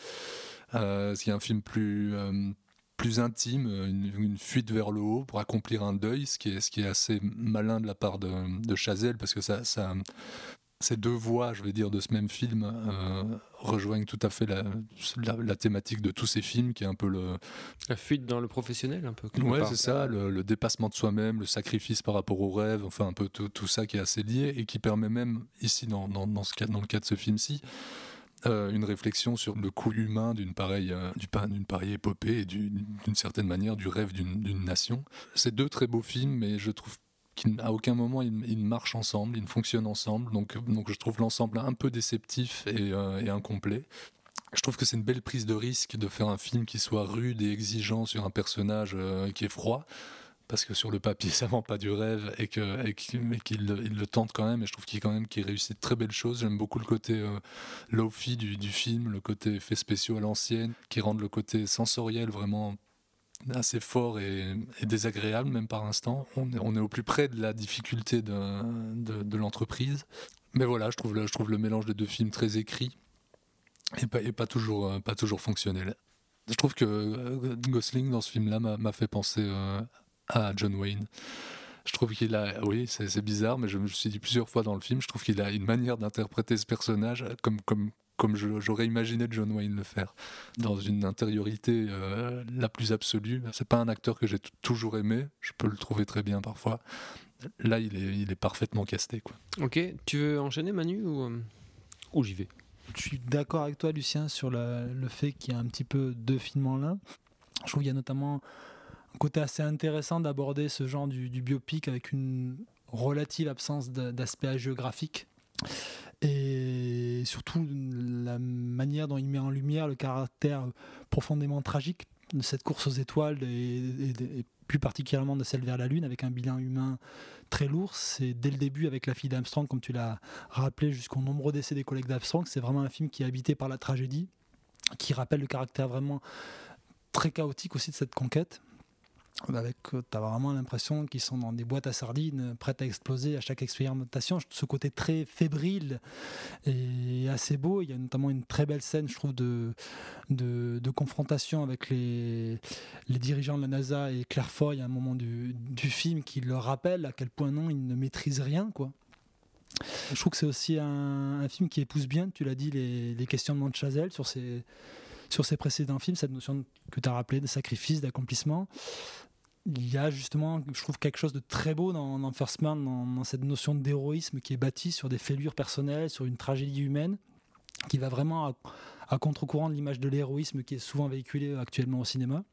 Euh, c'est un film plus, euh, plus intime, une, fuite vers le haut pour accomplir un deuil, ce qui est, assez malin de la part de, Chazelle, parce que ça, ces deux voix, je vais dire, de ce même film euh, rejoignent tout à fait la, la, la thématique de tous ces films, qui est un peu le... La fuite dans le professionnel, un peu. Ouais, c'est ça, le, le dépassement de soi-même, le sacrifice par rapport au rêve, enfin un peu tout, tout ça qui est assez lié et qui permet même, ici, dans, dans, dans, ce cas, dans le cas de ce film-ci, euh, une réflexion sur le coût humain d'une pareille, euh, d'une pareille épopée et du- d'une certaine manière du rêve d'une d'une nation. C'est deux très beaux films, mais je trouve qu'à aucun moment ils, ils marchent ensemble, ils fonctionnent ensemble, donc, donc je trouve l'ensemble un peu déceptif et, euh, et incomplet. Je trouve que c'est une belle prise de risque de faire un film qui soit rude et exigeant sur un personnage euh, qui est froid parce que sur le papier ça vend pas du rêve et que et qu'il le- tente quand même. Et je trouve qu'il quand même qu'il réussit de très belles choses. J'aime beaucoup le côté euh, low-fi du, du film le côté effets spéciaux à l'ancienne qui rendent le côté sensoriel vraiment assez fort et, désagréable même par instant. On est, on est au plus près de la difficulté de, l'entreprise. Mais voilà je trouve le, je trouve le mélange des deux films très écrit et pas, et pas toujours euh, pas toujours fonctionnel. Je trouve que euh, Gosling dans ce film-là m'a fait penser euh, à John Wayne. Je trouve qu'il a, oui, c'est bizarre, mais je me suis dit plusieurs fois dans le film, je trouve qu'il a une manière d'interpréter ce personnage comme, comme j'aurais imaginé John Wayne le faire, dans une intériorité euh, la plus absolue. C'est pas un acteur que j'ai toujours aimé, je peux le trouver très bien parfois. Là, il est, il est parfaitement casté. Quoi. Ok, tu veux enchaîner Manu ou, euh, ou j'y vais? Je suis d'accord avec toi, Lucien, sur la- le fait qu'il y a un petit peu deux films en l'un. Je trouve qu'il y a notamment un côté assez intéressant d'aborder ce genre du, du biopic avec une relative absence d'a- d'aspect géographique. Et surtout la manière dont il met en lumière le caractère profondément tragique de cette course aux étoiles et, plus particulièrement de celle vers la Lune avec un bilan humain très lourd. C'est dès le début avec la fille d'Armstrong, comme tu l'as rappelé, jusqu'au nombreux décès des collègues d'Armstrong. C'est vraiment un film qui est habité par la tragédie, qui rappelle le caractère vraiment très chaotique aussi de cette conquête. Avec, tu as vraiment l'impression qu'ils sont dans des boîtes à sardines, euh, prêtes à exploser à chaque expérimentation. Ce côté très fébrile et assez beau. Il y a notamment une très belle scène, je trouve, de, de, confrontation avec les, les dirigeants de la NASA et Claire Foy à un moment du, du film qui leur rappelle à quel point non, ils ne maîtrisent rien, quoi. Je trouve que c'est aussi un, un film qui épouse bien, tu l'as dit, les, les questionnements de Chazelle sur ses, sur ses précédents films, cette notion que tu as rappelé de sacrifice, d'accomplissement. Il y a justement, je trouve, quelque chose de très beau dans, First Man, dans, cette notion d'héroïsme qui est bâtie sur des fêlures personnelles, sur une tragédie humaine, qui va vraiment à, contre-courant de l'image de l'héroïsme qui est souvent véhiculée actuellement au cinéma.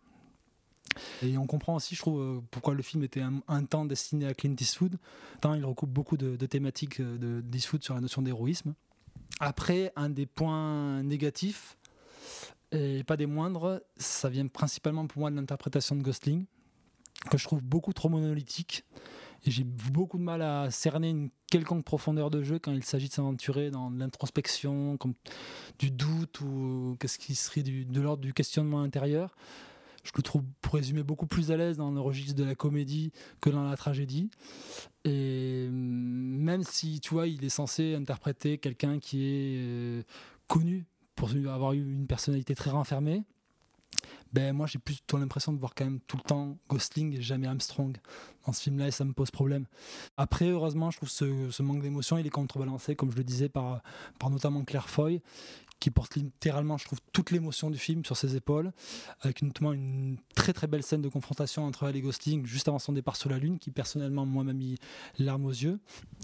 Et on comprend aussi, je trouve, euh, pourquoi le film était un, temps destiné à Clint Eastwood. Tant il recoupe beaucoup de, de thématiques euh, de d'Eastwood sur la notion d'héroïsme. Après, un des points négatifs, et pas des moindres, ça vient principalement pour moi de l'interprétation de Gosling, que je trouve beaucoup trop monolithique. Et j'ai beaucoup de mal à cerner une quelconque profondeur de jeu quand il s'agit de s'aventurer dans l'introspection, comme du doute ou qu'est-ce qui serait de l'ordre du questionnement intérieur. Je le trouve, pour résumer, beaucoup plus à l'aise dans le registre de la comédie que dans la tragédie. Et même si, tu vois, il est censé interpréter quelqu'un qui est euh, connu pour avoir eu une personnalité très renfermée, ben moi j'ai plutôt l'impression de voir quand même tout le temps Gosling et jamais Armstrong dans ce film-là et ça me pose problème. Après, heureusement, je trouve ce, ce manque d'émotion, il est contrebalancé, comme je le disais, par, par notamment Claire Foy, qui porte littéralement, je trouve, toute l'émotion du film sur ses épaules, avec notamment une très très belle scène de confrontation entre elle et Gosling juste avant son départ sur la Lune, qui personnellement, moi, m'a mis larmes aux yeux.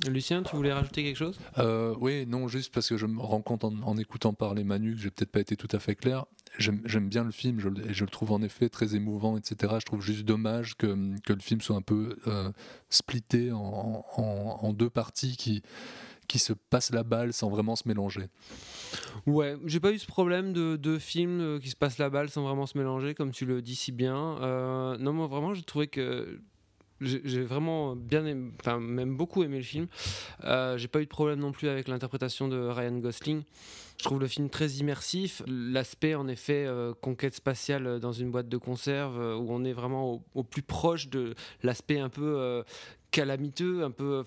Lucien, tu voulais rajouter quelque chose? Euh, oui, non, juste parce que je me rends compte en, en écoutant parler Manu que j'ai peut-être pas été tout à fait clair. J'aime bien le film, je, et je le trouve en effet très émouvant, etc. Je trouve juste dommage que, le film soit un peu euh, splitté en, deux parties qui, se passent la balle sans vraiment se mélanger. Ouais, j'ai pas eu ce problème de deux films euh, qui se passent la balle sans vraiment se mélanger, comme tu le dis si bien. Euh, non, moi vraiment, j'ai trouvé que j'ai j'ai vraiment bien aimé, enfin même beaucoup aimé le film. Euh, j'ai pas eu de problème non plus avec l'interprétation de Ryan Gosling. Je trouve le film très immersif. L'aspect, en effet, euh, conquête spatiale dans une boîte de conserve, euh, où on est vraiment au, plus proche de l'aspect un peu euh, calamiteux, un peu,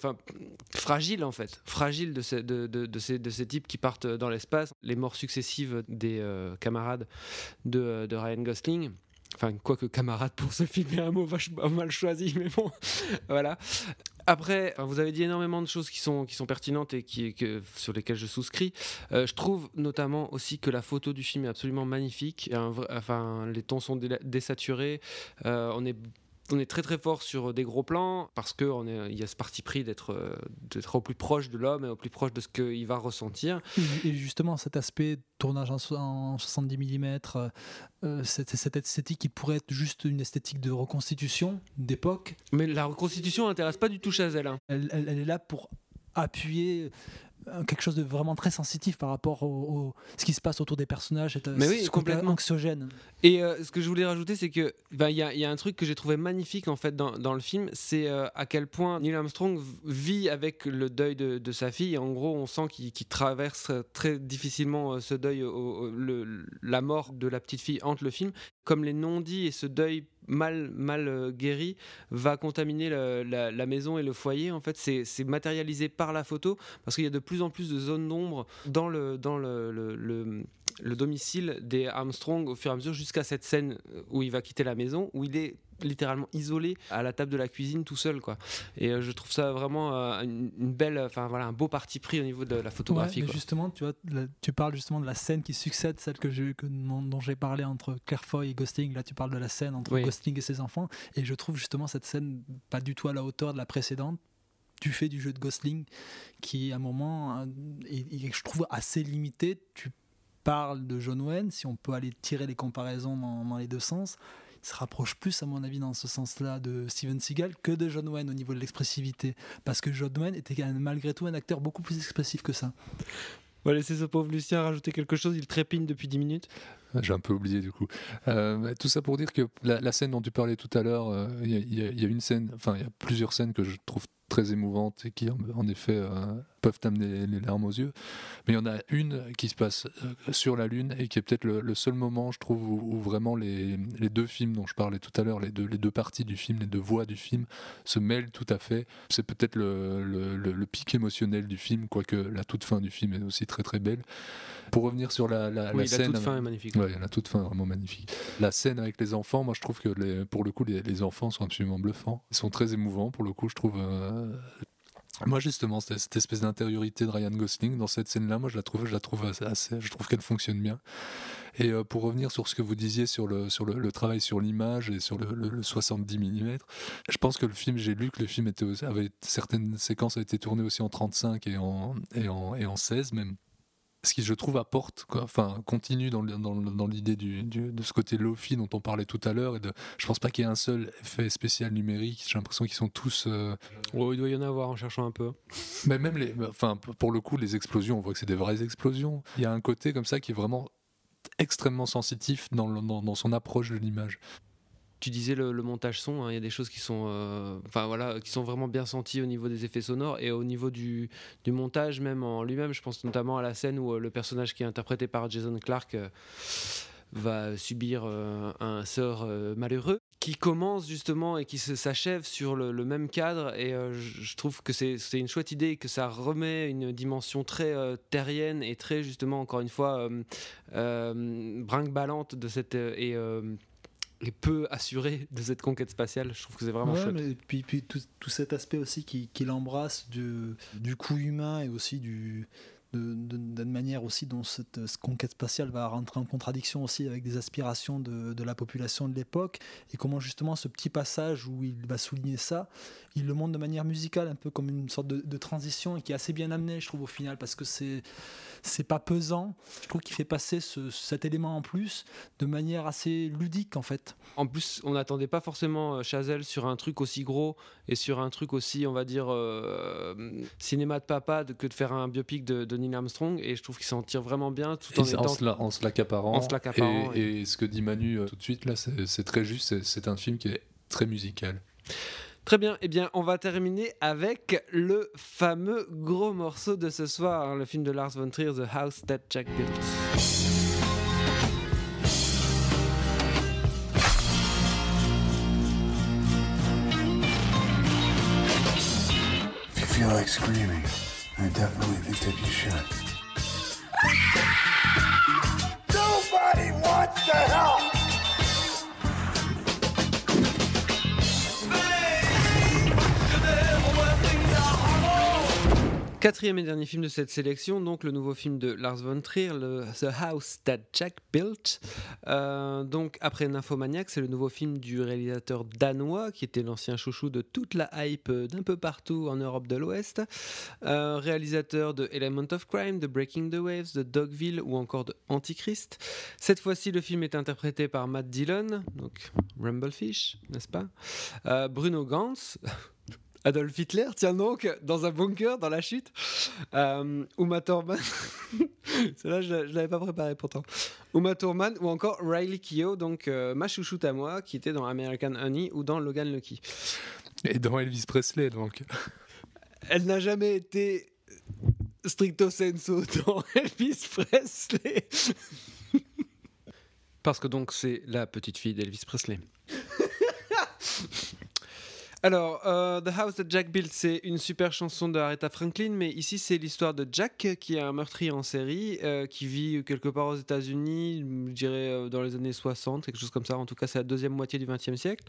fragile en fait, fragile de ces, types qui partent dans l'espace. Les morts successives des euh, camarades de, de Ryan Gosling. Enfin, quoique camarade pour ce film est un mot vachement mal choisi, mais bon, voilà. Après, vous avez dit énormément de choses qui sont, qui sont pertinentes et qui, sur lesquelles je souscris. Euh, je trouve notamment aussi que la photo du film est absolument magnifique. Enfin, les tons sont dé- désaturés. Euh, on est on est très très fort sur des gros plans parce que on est, il y a ce parti pris d'être euh, d'être au plus proche de l'homme et au plus proche de ce qu'il va ressentir. Et- justement, cet aspect tournage en, so- en 70 mm, euh, cette, cette esthétique qui pourrait être juste une esthétique de reconstitution d'époque, Mais la reconstitution n'intéresse pas du tout Chazelle. hein. elle, elle- elle est là pour appuyer euh, quelque chose de vraiment très sensitif par rapport au, au- ce qui se passe autour des personnages. et, euh, Mais oui, complètement. anxiogène. Et euh, ce que je voulais rajouter, c'est que ben, il y, a- il y a un truc que j'ai trouvé magnifique en fait dans, dans le film, c'est euh, à quel point Neil Armstrong vit avec le deuil de, de sa fille. Et en gros, on sent qu'il traverse très difficilement euh, ce deuil, au- au- le- la mort de la petite fille hante le film. Comme les non-dits et ce deuil mal, mal euh, guéri va contaminer la, maison et le foyer. En fait, c'est matérialisé par la photo parce qu'il y a de plus en plus de zones d'ombre dans le, dans le- le domicile des Armstrong au fur et à mesure jusqu'à cette scène où il va quitter la maison, où il est littéralement isolé à la table de la cuisine tout seul quoi et euh, je trouve ça vraiment euh, une, une belle enfin voilà un beau parti pris au niveau de la photographie Ouais, quoi. justement, tu vois, là, tu parles justement de la scène qui succède celle que que- dont, j'ai parlé entre Claire Foy et Gosling. Là, tu parles de la scène entre Oui. Gosling et ses enfants, et je trouve justement cette scène pas du tout à la hauteur de la précédente. Tu fais du jeu de Gosling qui, à un moment, euh, est, est, je trouve assez limité. Tu parles de John Wayne, si on peut aller tirer les comparaisons dans, dans les deux sens. Se rapproche plus, à mon avis, dans ce sens-là, de Steven Seagal que de John Wayne au niveau de l'expressivité. Parce que John Wayne était malgré tout un acteur beaucoup plus expressif que ça. On va laisser ce pauvre Lucien rajouter quelque chose il trépigne depuis 10 minutes J'ai un peu oublié du coup. Euh, tout ça pour dire que la, la scène dont tu parlais tout à l'heure, euh, il y, a- y y une scène, enfin il y a plusieurs scènes que je trouve très émouvantes et qui en, en effet euh, peuvent amener les larmes aux yeux. Mais il y en a une qui se passe euh, sur la Lune et qui est peut-être le, le seul moment, je trouve, où, où vraiment les, les deux films dont je parlais tout à l'heure, les deux, les deux parties du film, les deux voix du film se mêlent tout à fait. C'est peut-être le, le- le- le pic émotionnel du film, quoique la toute fin du film est aussi très très belle. Pour revenir sur la, la, Oui, la la scène, toute fin est magnifique. Ouais, la toute fin est vraiment magnifique. La scène avec les enfants, moi je trouve que les- pour le coup les, les enfants sont absolument bluffants. Ils sont très émouvants pour le coup, je trouve. euh, Moi justement, cette, espèce d'intériorité de Ryan Gosling dans cette scène-là, moi je la trouve, je la trouve assez, je trouve qu'elle fonctionne bien. Et euh, pour revenir sur ce que vous disiez sur le, travail sur l'image et sur le, le- le 70 mm, je pense que le film, j'ai lu que le film avait certaines séquences avaient été tournées aussi en 35 et en, et en, et en 16 même ce qui je trouve apporte, quoi, enfin continue dans, l'idée du, du- de ce côté lofi dont on parlait tout à l'heure. Et de, je pense pas qu'il y ait un seul effet spécial numérique. J'ai l'impression qu'ils sont tous. euh, Oh, il doit y en avoir en cherchant un peu mais même les, enfin pour le coup, les explosions, on voit que c'est des vraies explosions. Il y a un côté comme ça qui est vraiment extrêmement sensitif dans, le- dans, dans son approche de l'image. Tu disais le, montage son, hein, il y a des choses qui sont, euh, enfin voilà, qui sont vraiment bien senties au niveau des effets sonores et au niveau du, montage même en lui-même. Je pense notamment à la scène où euh, le personnage qui est interprété par Jason Clark euh, va subir euh, un sort malheureux qui commence justement et qui s'achève sur le, même cadre et je trouve que c'est une chouette idée et que ça remet une dimension très terrienne et très justement encore une fois euh, brinque-ballante de cette et et peu assurée de cette conquête spatiale. Je trouve que c'est vraiment Ouais, chouette. mais puis, puis tout, tout cet aspect aussi qui- embrasse du, du coup humain et aussi du d'une manière aussi dont cette, cette conquête spatiale va rentrer en contradiction aussi avec des aspirations de, de la population de l'époque et comment justement ce petit passage où il va souligner ça il le montre de manière musicale un peu comme une sorte de, transition et qui est assez bien amené je trouve au final parce que c'est c'est pas pesant. Je trouve qu'il fait passer ce- cet élément en plus de manière assez ludique en fait. En plus, on n'attendait pas forcément euh, Chazelle sur un truc aussi gros et sur un truc aussi, on va dire, euh, cinéma de papa que de faire un biopic de, de Neil Armstrong. Et je trouve qu'il s'en tire vraiment bien tout en Et étant. se la- en se l'accaparant. Se l'accaparant, Et, et ce que dit Manu euh, tout de suite, là, c'est très juste. c'est- un film qui est très musical. Très bien, eh bien, on va terminer avec le fameux gros morceau de ce soir, hein, le film de Lars von Trier, The House That Jack Built. If you feel like screaming, I definitely think that you should. Nobody wants to help! Quatrième et dernier film de cette sélection, donc le nouveau film de Lars von Trier, The House That Jack Built. Euh, donc après Nymphomaniac, c'est le nouveau film du réalisateur danois qui était l'ancien chouchou de toute la hype d'un peu partout en Europe de l'Ouest. Euh, réalisateur de Element of Crime, de Breaking the Waves, de Dogville ou encore de Antichrist. Cette fois-ci, le film est interprété par Matt Dillon, donc Rumblefish, n'est-ce pas? Euh, Bruno Gantz. Adolf Hitler, tiens donc, dans un bunker, dans la chute. Euh, Uma Thurman. Celle-là, je ne l'avais pas préparé pourtant. Uma Thurman ou encore Riley Keough, donc euh, ma chouchoute à moi, qui était dans American Honey ou dans Logan Lucky. Et dans Elvis Presley, donc. Elle n'a jamais été stricto sensu dans Elvis Presley. Parce que donc c'est la petite fille d'Elvis Presley. Alors, euh, The House that Jack Built, c'est une super chanson de Aretha Franklin, mais ici c'est l'histoire de Jack, qui est un meurtrier en série, euh, qui vit quelque part aux États-Unis, je dirais euh, dans les années 60, quelque chose comme ça. En tout cas, c'est la deuxième moitié du XXe siècle.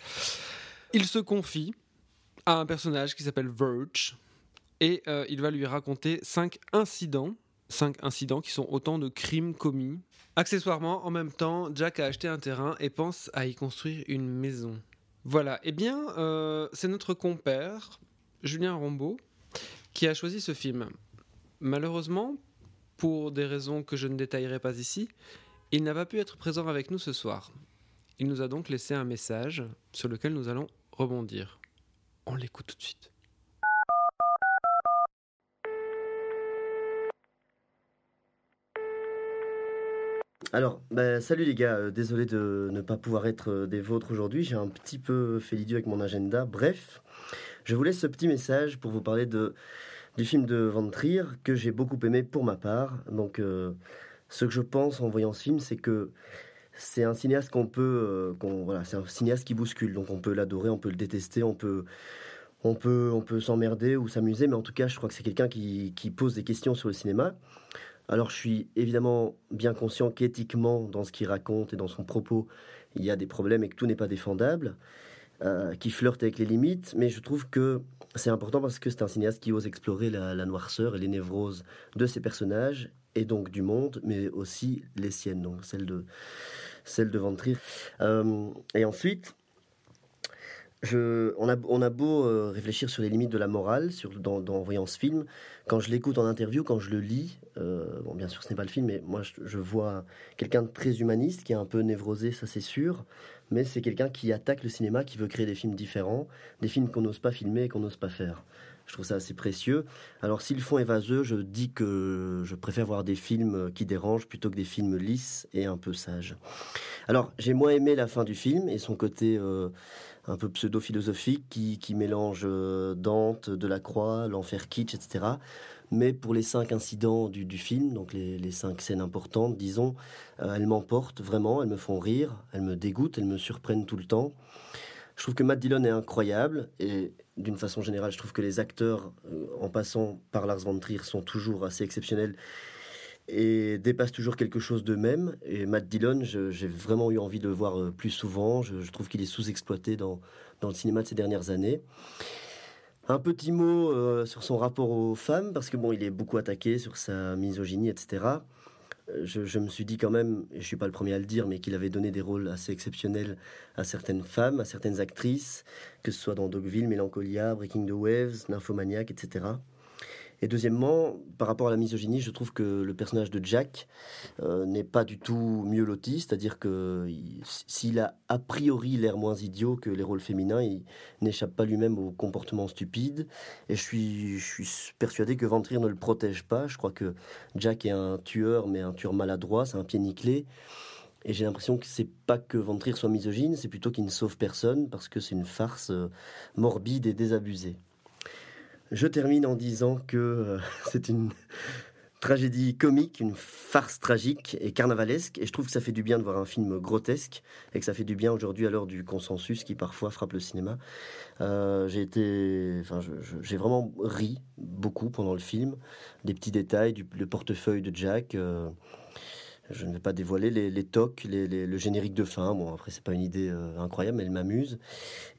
Il se confie à un personnage qui s'appelle Verge, et il va lui raconter cinq incidents, cinq incidents qui sont autant de crimes commis. Accessoirement, en même temps, Jack a acheté un terrain et pense à y construire une maison. Voilà, eh bien, euh, c'est notre compère, Julien Rombaud, qui a choisi ce film. Malheureusement, pour des raisons que je ne détaillerai pas ici, il n'a pas pu être présent avec nous ce soir. Il nous a donc laissé un message sur lequel nous allons rebondir. On l'écoute tout de suite. Alors, bah, salut les gars, euh, désolé de ne pas pouvoir être euh, des vôtres aujourd'hui, j'ai un petit peu fait l'idiot avec mon agenda. Bref, je vous laisse ce petit message pour vous parler de, du film de Van Trier que j'ai beaucoup aimé pour ma part. Donc, euh, ce que je pense en voyant ce film, c'est que c'est un cinéaste qu'on peut, voilà, c'est un cinéaste qui bouscule. Donc, on peut l'adorer, on peut le détester, on peut, on peut, on peut s'emmerder ou s'amuser, mais en tout cas, je crois que c'est quelqu'un qui, qui pose des questions sur le cinéma. Alors je suis évidemment bien conscient qu'éthiquement, dans ce qu'il raconte et dans son propos, il y a des problèmes et que tout n'est pas défendable, euh, qui flirte avec les limites, mais je trouve que c'est important parce que c'est un cinéaste qui ose explorer la, noirceur et les névroses de ses personnages, et donc du monde, mais aussi les siennes, donc celles de, celles de Ventry. Euh, et ensuite, on, a, beau euh, réfléchir sur les limites de la morale sur, dans, en voyant ce film, quand je l'écoute en interview, quand je le lis, euh, bon bien sûr ce n'est pas le film, mais moi je, vois quelqu'un de très humaniste, qui est un peu névrosé, ça c'est sûr, mais c'est quelqu'un qui attaque le cinéma, qui veut créer des films différents, des films qu'on n'ose pas filmer et qu'on n'ose pas faire. Je trouve ça assez précieux. Alors s'ils font évaseux, je dis que je préfère voir des films qui dérangent plutôt que des films lisses et un peu sages. Alors j'ai moins aimé la fin du film et son côté... Euh, un peu pseudo-philosophique qui, qui mélange euh, Dante, Delacroix, l'enfer kitsch, etc. Mais pour les cinq incidents du, du film, donc les, les, cinq scènes importantes, disons, euh, elles m'emportent vraiment, elles me font rire, elles me dégoûtent, elles me surprennent tout le temps. Je trouve que Matt Dillon est incroyable et d'une façon générale, je trouve que les acteurs, euh, en passant par Lars von Trier, sont toujours assez exceptionnels et dépasse toujours quelque chose d'eux-mêmes. Et Matt Dillon, j'ai vraiment eu envie de le voir euh, plus souvent. Je, trouve qu'il est sous-exploité dans, dans, le cinéma de ces dernières années. Un petit mot euh, sur son rapport aux femmes, parce que bon, il est beaucoup attaqué sur sa misogynie, etc. Euh, je, me suis dit quand même, et je suis pas le premier à le dire, mais qu'il avait donné des rôles assez exceptionnels à certaines femmes, à certaines actrices, que ce soit dans Dogville, Mélancolia, Breaking the Waves, Nymphomaniac, etc. Et deuxièmement, par rapport à la misogynie, je trouve que le personnage de Jack euh, n'est pas du tout mieux loti, c'est-à-dire que s'il a a priori l'air moins idiot que les rôles féminins, il n'échappe pas lui-même au comportement stupide. Et je suis, persuadé que Ventrir ne le protège pas. Je crois que Jack est un tueur, mais un tueur maladroit, c'est un pied nickelé. Et j'ai l'impression que c'est pas que Ventrir soit misogyne, c'est plutôt qu'il ne sauve personne parce que c'est une farce euh, morbide et désabusée. Je termine en disant que euh, c'est une tragédie comique, une farce tragique et carnavalesque. Et je trouve que ça fait du bien de voir un film grotesque et que ça fait du bien aujourd'hui à l'heure du consensus qui parfois frappe le cinéma. Euh, j'ai été, enfin, j'ai vraiment ri beaucoup pendant le film. Des petits détails, du, le portefeuille de Jack. Euh, je ne vais pas dévoiler les, tocs, le générique de fin. Bon, après, c'est pas une idée euh, incroyable, mais elle m'amuse.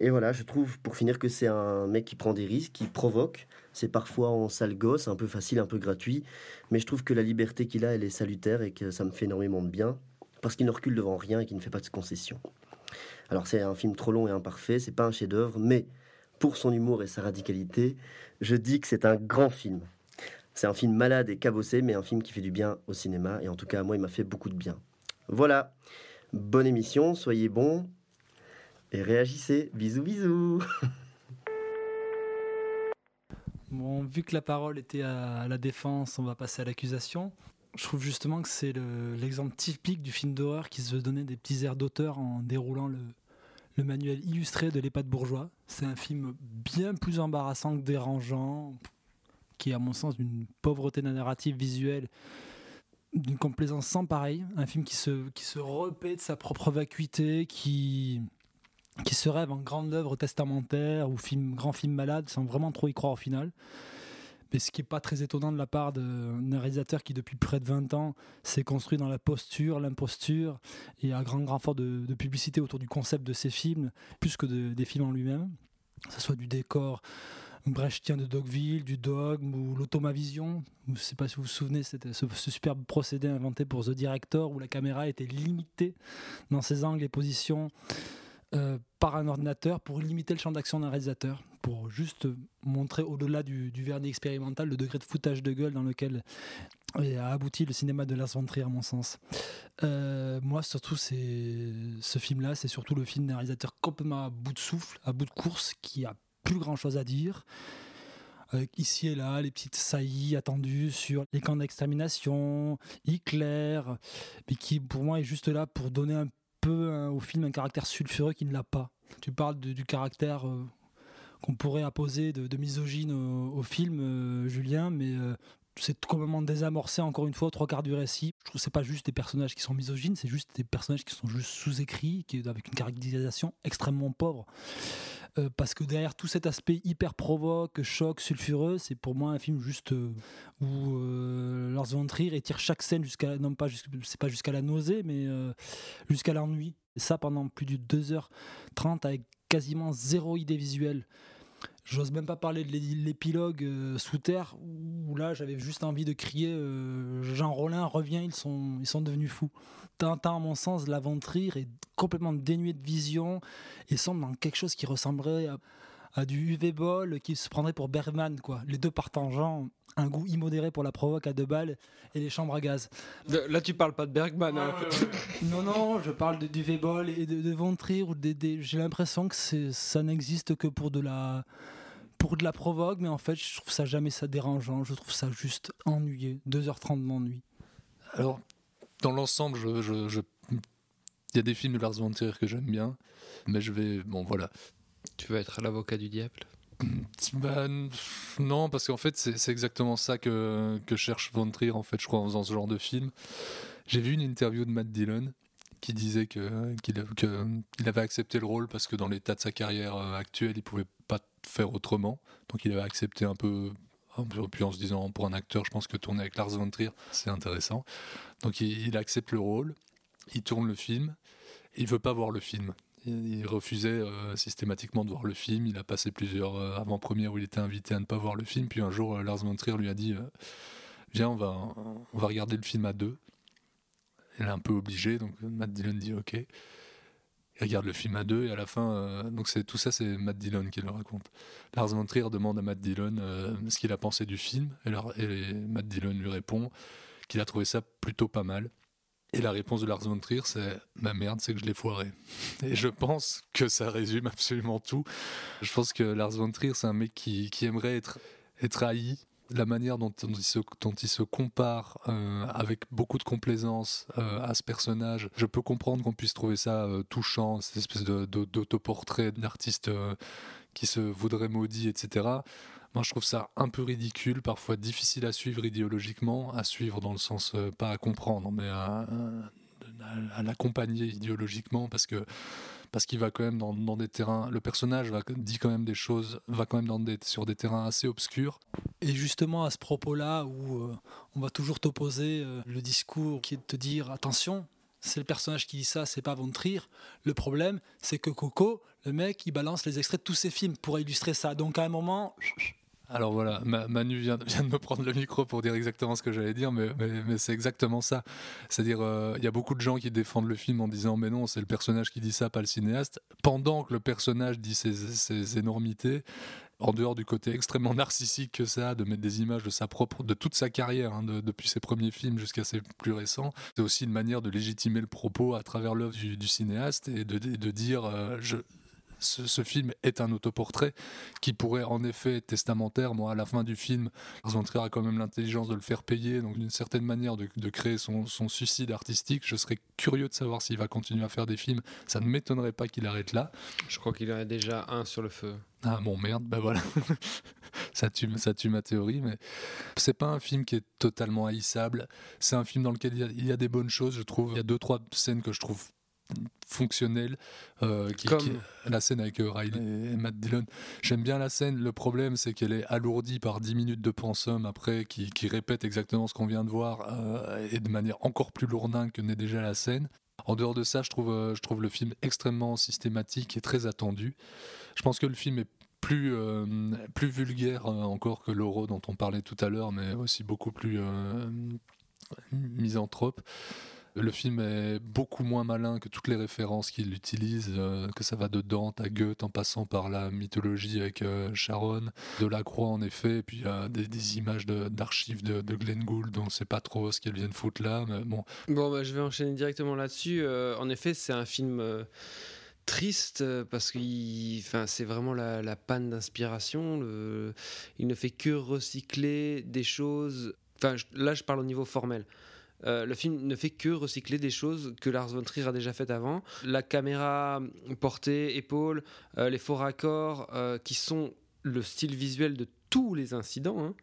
Et voilà, je trouve, pour finir, que c'est un mec qui prend des risques, qui provoque. C'est parfois en sale gosse, un peu facile, un peu gratuit. Mais je trouve que la liberté qu'il a, elle est salutaire et que ça me fait énormément de bien. Parce qu'il ne recule devant rien et qu'il ne fait pas de concessions. Alors, c'est un film trop long et imparfait, c'est pas un chef-d'œuvre, mais pour son humour et sa radicalité, je dis que c'est un grand film. C'est un film malade et cabossé, mais un film qui fait du bien au cinéma. Et en tout cas, moi, il m'a fait beaucoup de bien. Voilà. Bonne émission, soyez bons et réagissez. Bisous, bisous. Bon, vu que la parole était à la défense, on va passer à l'accusation. Je trouve justement que c'est l'exemple typique du film d'horreur qui se veut donner des petits airs d'auteur en déroulant le, manuel illustré de l'EHPAD bourgeois. C'est un film bien plus embarrassant que dérangeant, qui est à mon sens d'une pauvreté narrative visuelle, d'une complaisance sans pareil. Un film qui se, qui se repaît de sa propre vacuité, qui, qui se rêve en grande œuvre testamentaire ou film, grand film malade sans vraiment trop y croire au final. Mais ce qui n'est pas très étonnant de la part d'un réalisateur qui, depuis près de 20 ans, s'est construit dans la posture, l'imposture et un grand, grand fort de, publicité autour du concept de ses films, plus que des films en lui-même. Que ce soit du décor brechtien de Dogville, du dogme ou l'automavision. Je ne sais pas si vous vous souvenez, c'était ce, superbe procédé inventé pour The Director où la caméra était limitée dans ses angles et positions euh, par un ordinateur pour limiter le champ d'action d'un réalisateur pour juste montrer au-delà du, vernis expérimental le degré de foutage de gueule dans lequel a abouti le cinéma de Lars à mon sens. Euh, moi surtout c'est ce film-là, c'est surtout le film d'un réalisateur complètement à bout de souffle, à bout de course, qui a plus grand-chose à dire. ici et là, les petites saillies attendues sur les camps d'extermination, Hitler, mais qui pour moi est juste là pour donner un peu au film un caractère sulfureux qui ne l'a pas. Tu parles du caractère euh, qu'on pourrait apposer de, misogyne au, film, euh, Julien, mais euh, c'est complètement désamorcé encore une fois trois quarts du récit. Je trouve que c'est pas juste des personnages qui sont misogynes, c'est juste des personnages qui sont juste sous-écrits, avec une caractérisation extrêmement pauvre. Euh, parce que derrière tout cet aspect hyper provoque, choc, sulfureux, c'est pour moi un film juste où Lars von Trier étire chaque scène jusqu'à non pas c'est pas jusqu'à la nausée, mais jusqu'à l'ennui. Et ça pendant plus de 2h30 avec quasiment zéro idée visuelle. J'ose même pas parler de l'épilogue euh, sous terre où là j'avais juste envie de crier euh, Jean Rollin revient, ils sont, ils sont devenus fous. Tintin, à mon sens, l'aventure est complètement dénué de vision et semble dans quelque chose qui ressemblerait à, à du UV Ball qui se prendrait pour Bergman, quoi. Les deux partageant un goût immodéré pour la provoque à deux balles et les chambres à gaz. là, tu parles pas de Bergman. Hein. non, non, je parle de, du V-Ball et de, de Ventrir. J'ai l'impression que ça n'existe que pour de la pour de la provoque, mais en fait, je trouve ça jamais ça dérangeant. Je trouve ça juste ennuyé. 2h30 d'ennui. Alors, dans l'ensemble, je, je, il y a des films de Lars von Trier que j'aime bien, mais je vais, bon voilà, tu veux être l'avocat du diable? Bah, non, parce qu'en fait, c'est exactement ça que, cherche Von Trier, en fait, je crois, en faisant ce genre de film. J'ai vu une interview de Matt Dillon qui disait qu'il il avait accepté le rôle parce que dans l'état de sa carrière euh, actuelle, il pouvait pas faire autrement. Donc il avait accepté un peu, puis en se disant, pour un acteur, je pense que tourner avec Lars von Trier, c'est intéressant. Donc il, il, accepte le rôle, il tourne le film, il veut pas voir le film. Il refusait euh, systématiquement de voir le film. Il a passé plusieurs euh, avant-premières où il était invité à ne pas voir le film. Puis un jour, euh, Lars von Trier lui a dit Viens, on va, on va regarder le film à deux. Il est un peu obligé, donc Matt Dillon dit OK. Il regarde le film à deux et à la fin, donc c'est tout ça, c'est Matt Dillon qui le raconte. Lars von Trier demande à Matt Dillon ce qu'il a pensé du film et Matt Dillon lui répond qu'il a trouvé ça plutôt pas mal. Et la réponse de Lars von Trier, c'est ma merde, c'est que je l'ai foiré. Et je pense que ça résume absolument tout. Je pense que Lars von Trier, c'est un mec qui, qui, aimerait être, être haï. La manière dont, il, se, dont il se compare euh, avec beaucoup de complaisance euh, à ce personnage, je peux comprendre qu'on puisse trouver ça euh, touchant, cette espèce d'autoportrait d'un artiste qui se voudrait maudit, etc. Moi, je trouve ça un peu ridicule, parfois difficile à suivre idéologiquement, à suivre dans le sens euh, pas à comprendre, mais à, l'accompagner idéologiquement, parce que parce qu'il va quand même dans, des terrains. Le personnage va dit quand même des choses, va quand même dans sur des terrains assez obscurs. Et justement à ce propos-là, où euh, on va toujours t'opposer euh, le discours qui est de te dire attention, c'est le personnage qui dit ça, c'est pas Von. Le problème, c'est que Coco, le mec, il balance les extraits de tous ses films pour illustrer ça. Donc à un moment, alors voilà, Manu vient, de me prendre le micro pour dire exactement ce que j'allais dire, mais, c'est exactement ça. C'est-à-dire, euh, il y a beaucoup de gens qui défendent le film en disant mais non, c'est le personnage qui dit ça, pas le cinéaste. Pendant que le personnage dit ses, énormités, en dehors du côté extrêmement narcissique que ça, de mettre des images de sa propre, de toute sa carrière, hein, depuis ses premiers films jusqu'à ses plus récents, c'est aussi une manière de légitimer le propos à travers l'œuvre du, cinéaste et de, dire euh, je ce, ce film est un autoportrait qui pourrait en effet être testamentaire. Moi, à la fin du film, Lars von Trier a quand même l'intelligence de le faire payer, donc d'une certaine manière de, de créer son, son suicide artistique. Je serais curieux de savoir s'il va continuer à faire des films. Ça ne m'étonnerait pas qu'il arrête là. Je crois qu'il en a déjà un sur le feu. Ah bon merde, bah voilà, ça tue, ça tue ma théorie, mais c'est pas un film qui est totalement haïssable. C'est un film dans lequel il y, a, il y a des bonnes choses, je trouve. Il y a deux trois scènes que je trouve fonctionnelles. euh, qui, Comme- qui- la scène avec euh, Riley et Matt Dillon. J'aime bien la scène. Le problème, c'est qu'elle est alourdie par 10 minutes de pensum après, qui, qui répète exactement ce qu'on vient de voir euh, et de manière encore plus lourdingue que n'est déjà la scène. En dehors de ça, je trouve, euh, je trouve le film extrêmement systématique et très attendu. Je pense que le film est plus, euh, plus vulgaire encore que l'euro dont on parlait tout à l'heure, mais aussi beaucoup plus euh, misanthrope. Le film est beaucoup moins malin que toutes les références qu'il utilise, euh, que ça va de Dante à Goethe en passant par la mythologie avec euh, Sharon, de la Croix en effet, et puis a des, des images de- d'archives de, de Glenn Gould, dont on ne sait pas trop ce qu'elles viennent foutre là, bon, Bon, bah, je vais enchaîner directement là-dessus. Euh, en effet, c'est un film euh, triste euh, parce que c'est vraiment la, panne d'inspiration. Il ne fait que recycler des choses. Enfin, là, je parle au niveau formel. Euh, le film ne fait que recycler des choses que Lars von Trier a déjà faites avant. La caméra portée, épaule, euh, les faux raccords, euh, qui sont le style visuel de tous les incidents. hein.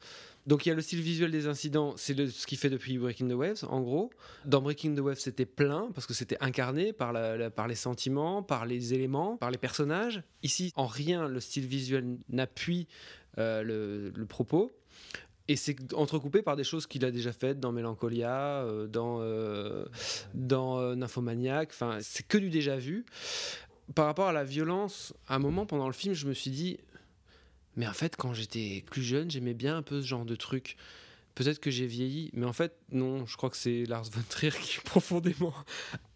Donc il y a le style visuel des incidents, c'est ce qu'il fait depuis Breaking the Waves, en gros. Dans Breaking the Waves, c'était plein, parce que c'était incarné par, les sentiments, par les éléments, par les personnages. Ici, en rien, le style visuel n'appuie le propos. Et c'est entrecoupé par des choses qu'il a déjà faites dans Mélancolia, euh, dans, euh, dans euh, Nymphomaniac. Enfin, c'est que du déjà vu. Par rapport à la violence, à un moment pendant le film, je me suis dit, mais en fait, quand j'étais plus jeune, j'aimais bien un peu ce genre de truc. Peut-être que j'ai vieilli, mais en fait, non, je crois que c'est Lars von Trier qui profondément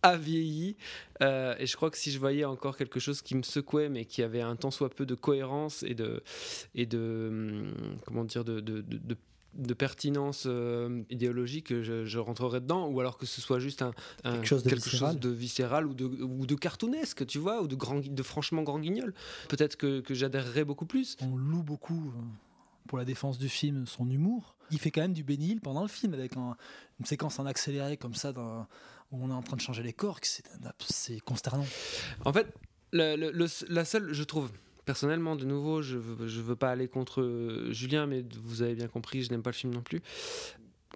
a vieilli. Euh, et je crois que si je voyais encore quelque chose qui me secouait, mais qui avait un tant soit peu de cohérence et de, et de hum, comment dire, de, de, de- de- de pertinence euh, idéologique, je, je rentrerais dedans, ou alors que ce soit juste un, un- Quelque chose de quelque viscéral. chose de viscéral ou de, ou de cartoonesque, tu vois, ou de, grand, de franchement grand guignol. Peut-être que, que j'adhérerais beaucoup plus. On loue beaucoup euh, pour la défense du film son humour. Il fait quand même du bénil pendant le film avec un- une séquence en accéléré comme ça où on est en train de changer les corps. C'est consternant. En fait, la seule, je trouve, personnellement, de nouveau, je veux, je veux pas aller contre euh, Julien, mais vous avez bien compris, je n'aime pas le film non plus.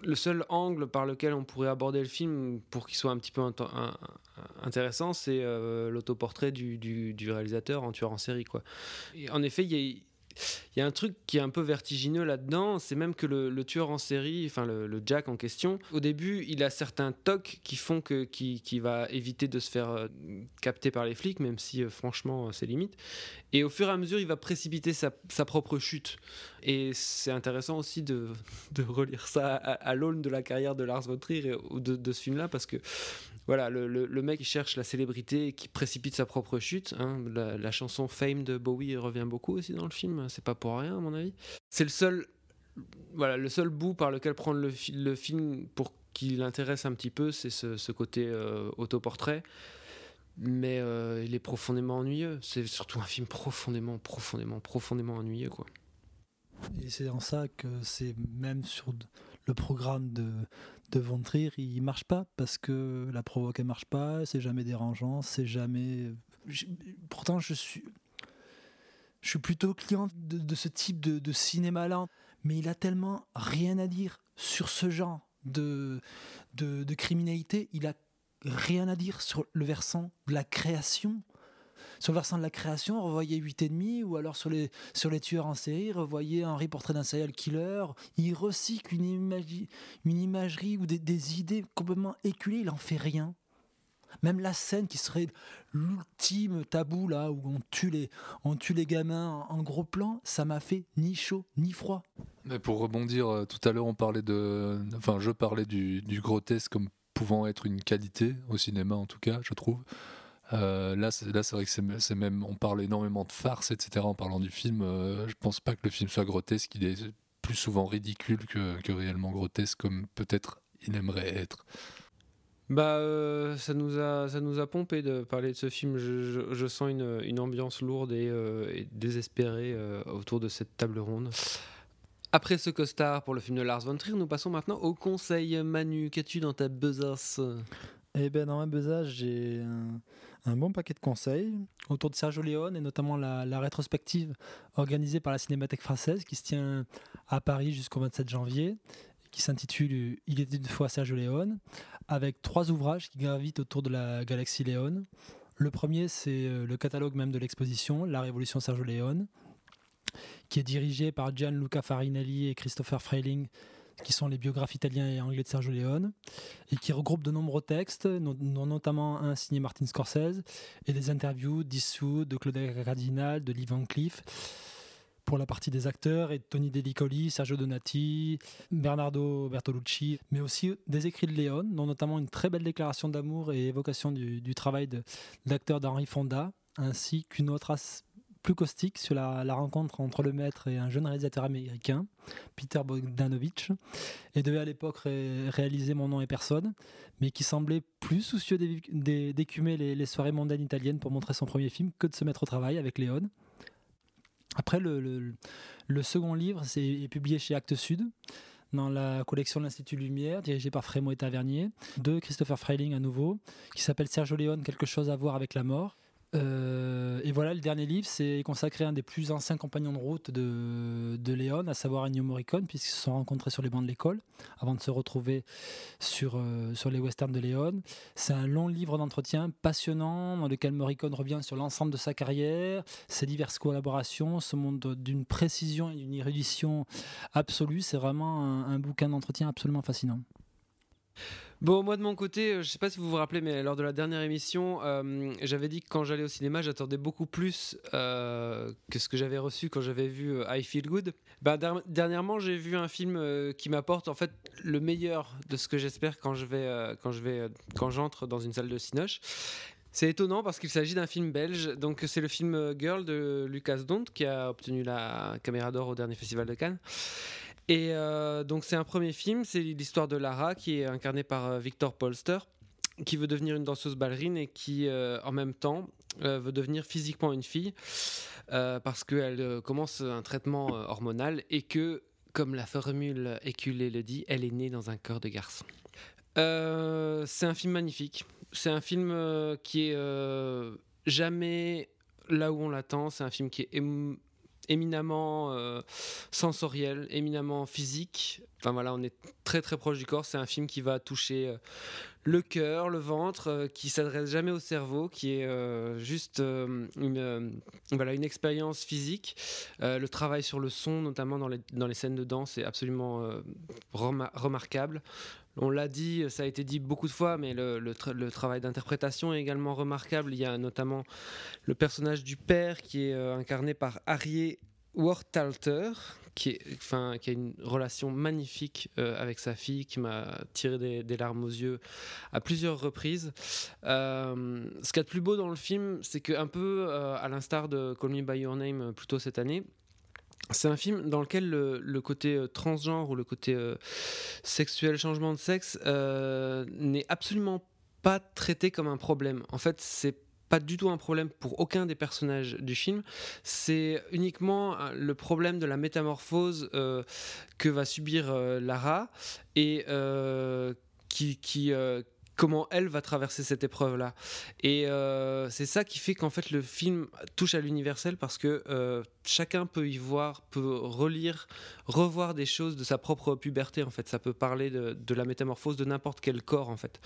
Le seul angle par lequel on pourrait aborder le film pour qu'il soit un petit peu intéressant, c'est euh, l'autoportrait du, réalisateur en tueur en série. Quoi. En effet, il y a, il y a un truc qui est un peu vertigineux là-dedans, c'est même que le, tueur en série, enfin le, Jack en question, au début, il a certains tocs qui font que qui, va éviter de se faire euh, capter par les flics, même si euh, franchement euh, c'est limite. Et au fur et à mesure, il va précipiter sa, propre chute. Et c'est intéressant aussi de, relire ça à, l'aune de la carrière de Lars von Trier ou de, ce film-là, parce que voilà, le, mec qui cherche la célébrité et qui précipite sa propre chute. hein. La chanson Fame de Bowie revient beaucoup aussi dans le film. C'est pas pour rien, à mon avis. C'est le seul, voilà, le seul bout par lequel prendre le, fi- le film pour qu'il intéresse un petit peu, c'est ce, côté euh, autoportrait. Mais euh, il est profondément ennuyeux. C'est surtout un film profondément, profondément, profondément ennuyeux, quoi. Et c'est en ça que c'est même sur le programme de, de Von Trier, il marche pas parce que la provoque elle marche pas, c'est jamais dérangeant, c'est jamais. je- Pourtant, je suis, je suis plutôt client de, ce type de, de cinéma-là, mais il a tellement rien à dire sur ce genre de, de, de criminalité, il a rien à dire sur le versant de la création. Sur le versant de la création, revoyez 8,5 ou alors sur les, sur les tueurs en série, revoyez Henri Portrait d'un serial killer. Il recycle une, imagi- une imagerie ou des, des idées complètement éculées, il en fait rien. Même la scène qui serait l'ultime tabou là où on tue les, on tue les gamins en, gros plan, ça m'a fait ni chaud ni froid. Mais pour rebondir, euh, tout à l'heure, on parlait de. Enfin, je parlais du, du grotesque comme pouvant être une qualité, au cinéma en tout cas, je trouve. Euh, là, c'est là, c'est vrai que c'est même. On parle énormément de farce, etc. en parlant du film. Euh, je pense pas que le film soit grotesque. Il est plus souvent ridicule que, que réellement grotesque, comme peut-être il aimerait être. Bah, euh, ça, nous a, ça nous a pompé de parler de ce film. Je, sens une, une ambiance lourde et, euh, désespérée euh, autour de cette table ronde. Après ce costard pour le film de Lars von Trier, nous passons maintenant au conseil. Manu, qu'as-tu dans ta besace? Eh ben dans ma besace, j'ai un, bon paquet de conseils autour de Sergio Leone et notamment la, la rétrospective organisée par la Cinémathèque française qui se tient à Paris jusqu'au 27 janvier, qui s'intitule Il était une fois Sergio Leone, avec trois ouvrages qui gravitent autour de la galaxie Léone. Le premier, c'est euh, le catalogue même de l'exposition, La Révolution Sergio Leone, qui est dirigé par Gianluca Farinelli et Christopher Freiling, qui sont les biographes italiens et anglais de Sergio Leone, et qui regroupe de nombreux textes, no- notamment un signé Martin Scorsese, et des interviews d'Issou, de Claude Cardinal, de Lee Van Cleef, pour la partie des acteurs, et Tony Delicoli, Sergio Donati, Bernardo Bertolucci, mais aussi des écrits de Leone, dont notamment une très belle déclaration d'amour et évocation du, travail de l'acteur d'Henri Fonda, ainsi qu'une autre plus caustique sur la, rencontre entre le maître et un jeune réalisateur américain, Peter Bogdanovich, et devait à l'époque ré- réaliser Mon nom et personne, mais qui semblait plus soucieux d'écumer les, les soirées mondaines italiennes pour montrer son premier film que de se mettre au travail avec Léon. Après, le, second livre c'est- est publié chez Actes Sud, dans la collection de l'Institut Lumière, dirigée par Frémaux et Tavernier, de Christopher Freiling à nouveau, qui s'appelle Sergio Leone, quelque chose à voir avec la mort. Euh, et voilà, le dernier livre, c'est consacré à un des plus anciens compagnons de route de, de Léon, à savoir Ennio Morricone, puisqu'ils se sont rencontrés sur les bancs de l'école avant de se retrouver sur, euh, sur les westerns de Léon. C'est un long livre d'entretien passionnant dans lequel Morricone revient sur l'ensemble de sa carrière, ses diverses collaborations, ce monde d'une précision et d'une érudition absolue. C'est vraiment un, un bouquin d'entretien absolument fascinant. Bon, moi de mon côté, euh, je sais pas si vous vous rappelez, mais lors de la dernière émission, euh, j'avais dit que quand j'allais au cinéma, j'attendais beaucoup plus euh, que ce que j'avais reçu quand j'avais vu I Feel Good. Bah, der- dernièrement, j'ai vu un film qui m'apporte en fait le meilleur de ce que j'espère quand je vais, quand je vais, quand j'entre dans une salle de cinoche. C'est étonnant parce qu'il s'agit d'un film belge. Donc c'est le film Girl de Lucas Dont qui a obtenu la caméra d'or au dernier festival de Cannes. Et euh, donc c'est un premier film, c'est l'histoire de Lara qui est incarnée par euh, Victor Polster, qui veut devenir une danseuse ballerine et qui euh, en même temps veut devenir physiquement une fille parce qu'elle commence un traitement hormonal et que, comme la formule éculée le dit, elle est née dans un corps de garçon. C'est un film magnifique. C'est un film qui est jamais là où on l'attend. C'est un film qui est éminemment euh, sensoriel, éminemment physique. Enfin voilà, on est très très proche du corps. C'est un film qui va toucher euh, le cœur, le ventre, euh, qui s'adresse jamais au cerveau, qui est euh, juste euh, une, euh, voilà, une expérience physique. Le travail sur le son, notamment dans les, dans les scènes de danse, est absolument rema- remarquable. On l'a dit, ça a été dit beaucoup de fois, mais le, le tra- le travail d'interprétation est également remarquable. Il y a notamment le personnage du père qui est incarné par Harry Wartalter, qui, qui a une relation magnifique euh, avec sa fille, qui m'a tiré des, larmes aux yeux à plusieurs reprises. Euh, ce qu'il y a de plus beau dans le film, c'est qu'un peu euh, à l'instar de Call Me By Your Name plus tôt cette année, c'est un film dans lequel le, côté transgenre ou le côté sexuel, changement de sexe, n'est absolument pas traité comme un problème. En fait, c'est pas du tout un problème pour aucun des personnages du film. C'est uniquement euh, le problème de la métamorphose euh, que va subir euh, Lara et qui, comment elle va traverser cette épreuve-là. Et euh, c'est ça qui fait qu'en fait le film touche à l'universel parce que euh, chacun peut y voir, peut relire, revoir des choses de sa propre puberté en fait. Ça peut parler de, la métamorphose de n'importe quel corps en fait.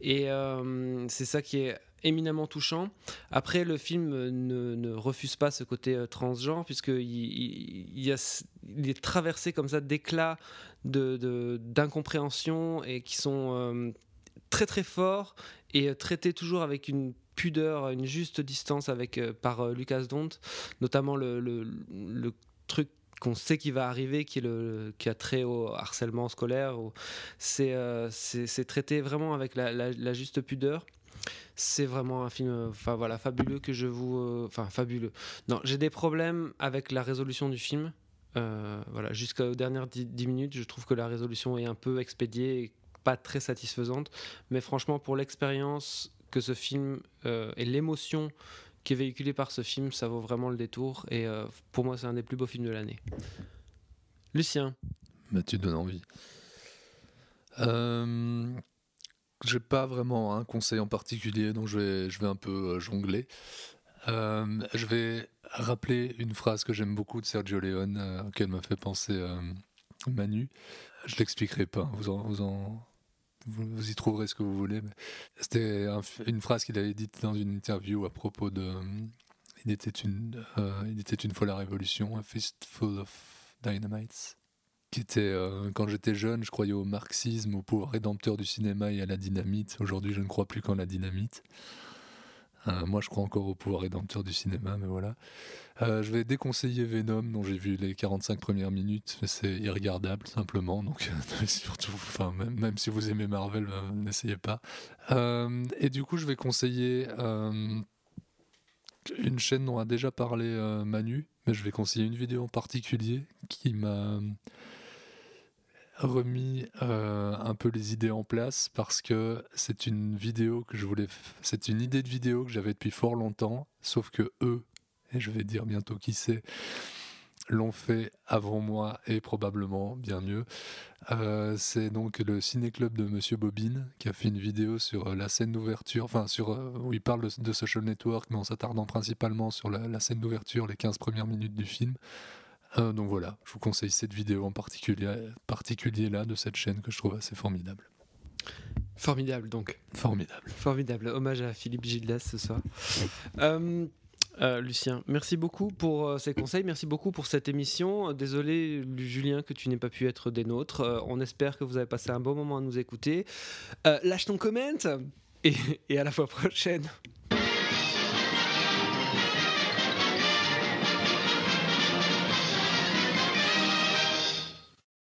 Et euh, c'est ça qui est éminemment touchant. Après, le film ne, refuse pas ce côté transgenre, puisqu'il il, est traversé comme ça d'éclats de, de- d'incompréhension et qui sont très très forts et euh, traités toujours avec une pudeur, une juste distance avec, euh, par euh, Lucas Dont, notamment le, truc qu'on sait qui va arriver, qui, a trait au harcèlement scolaire. C'est, traité vraiment avec la, juste pudeur. C'est vraiment un film, enfin voilà, fabuleux que je vous, enfin fabuleux. Non, j'ai des problèmes avec la résolution du film. Voilà, jusqu'aux dernières 10 minutes, je trouve que la résolution est un peu expédiée. Pas très satisfaisante. Mais franchement, pour l'expérience que ce film et l'émotion qui est véhiculée par ce film, ça vaut vraiment le détour. Et pour moi, c'est un des plus beaux films de l'année. Lucien. Bah, tu donnes envie. Euh, j'ai pas vraiment un conseil en particulier, donc je vais, je vais un peu euh, jongler. Euh, je vais rappeler une phrase que j'aime beaucoup de Sergio Leone, euh, auquel m'a fait penser Manu. Je l'expliquerai pas, vous, vous, en, vous, y trouverez ce que vous voulez. C'était une phrase qu'il avait dite dans une interview à propos de. Il était une, il était une fois la révolution, a fistful of dynamites qui était, euh, quand j'étais jeune, je croyais au marxisme, au pouvoir rédempteur du cinéma et à la dynamite. Aujourd'hui, je ne crois plus qu'en la dynamite. Euh, moi, je crois encore au pouvoir rédempteur du cinéma, mais voilà. Euh, je vais déconseiller Venom, dont j'ai vu les 45 premières minutes, mais c'est irregardable, simplement. Donc, surtout, enfin, même, même, si vous aimez Marvel, n'essayez pas. et du coup, je vais conseiller une chaîne dont a déjà parlé Manu, mais je vais conseiller une vidéo en particulier qui m'a remis euh, un peu les idées en place parce que c'est une vidéo que je voulais, c'est une idée de vidéo que j'avais depuis fort longtemps, sauf que eux, et je vais dire bientôt qui c'est, l'ont fait avant moi et probablement bien mieux. Euh, c'est donc le ciné-club de Monsieur Bobine qui a fait une vidéo sur euh, la scène d'ouverture, enfin sur où il parle de, Social Network, mais en s'attardant principalement sur la, la scène d'ouverture, les 15 premières minutes du film. Euh, donc voilà, je vous conseille cette vidéo en particulier, particulier là de cette chaîne que je trouve assez formidable. Formidable donc. Formidable. Formidable. Hommage à Philippe Gildas ce soir. Euh, euh, Lucien, merci beaucoup pour ces conseils, merci beaucoup pour cette émission. Désolé, Julien, que tu n'aies pas pu être des nôtres. on espère que vous avez passé un bon moment à nous écouter. lâche ton comment et, et à la fois prochaine.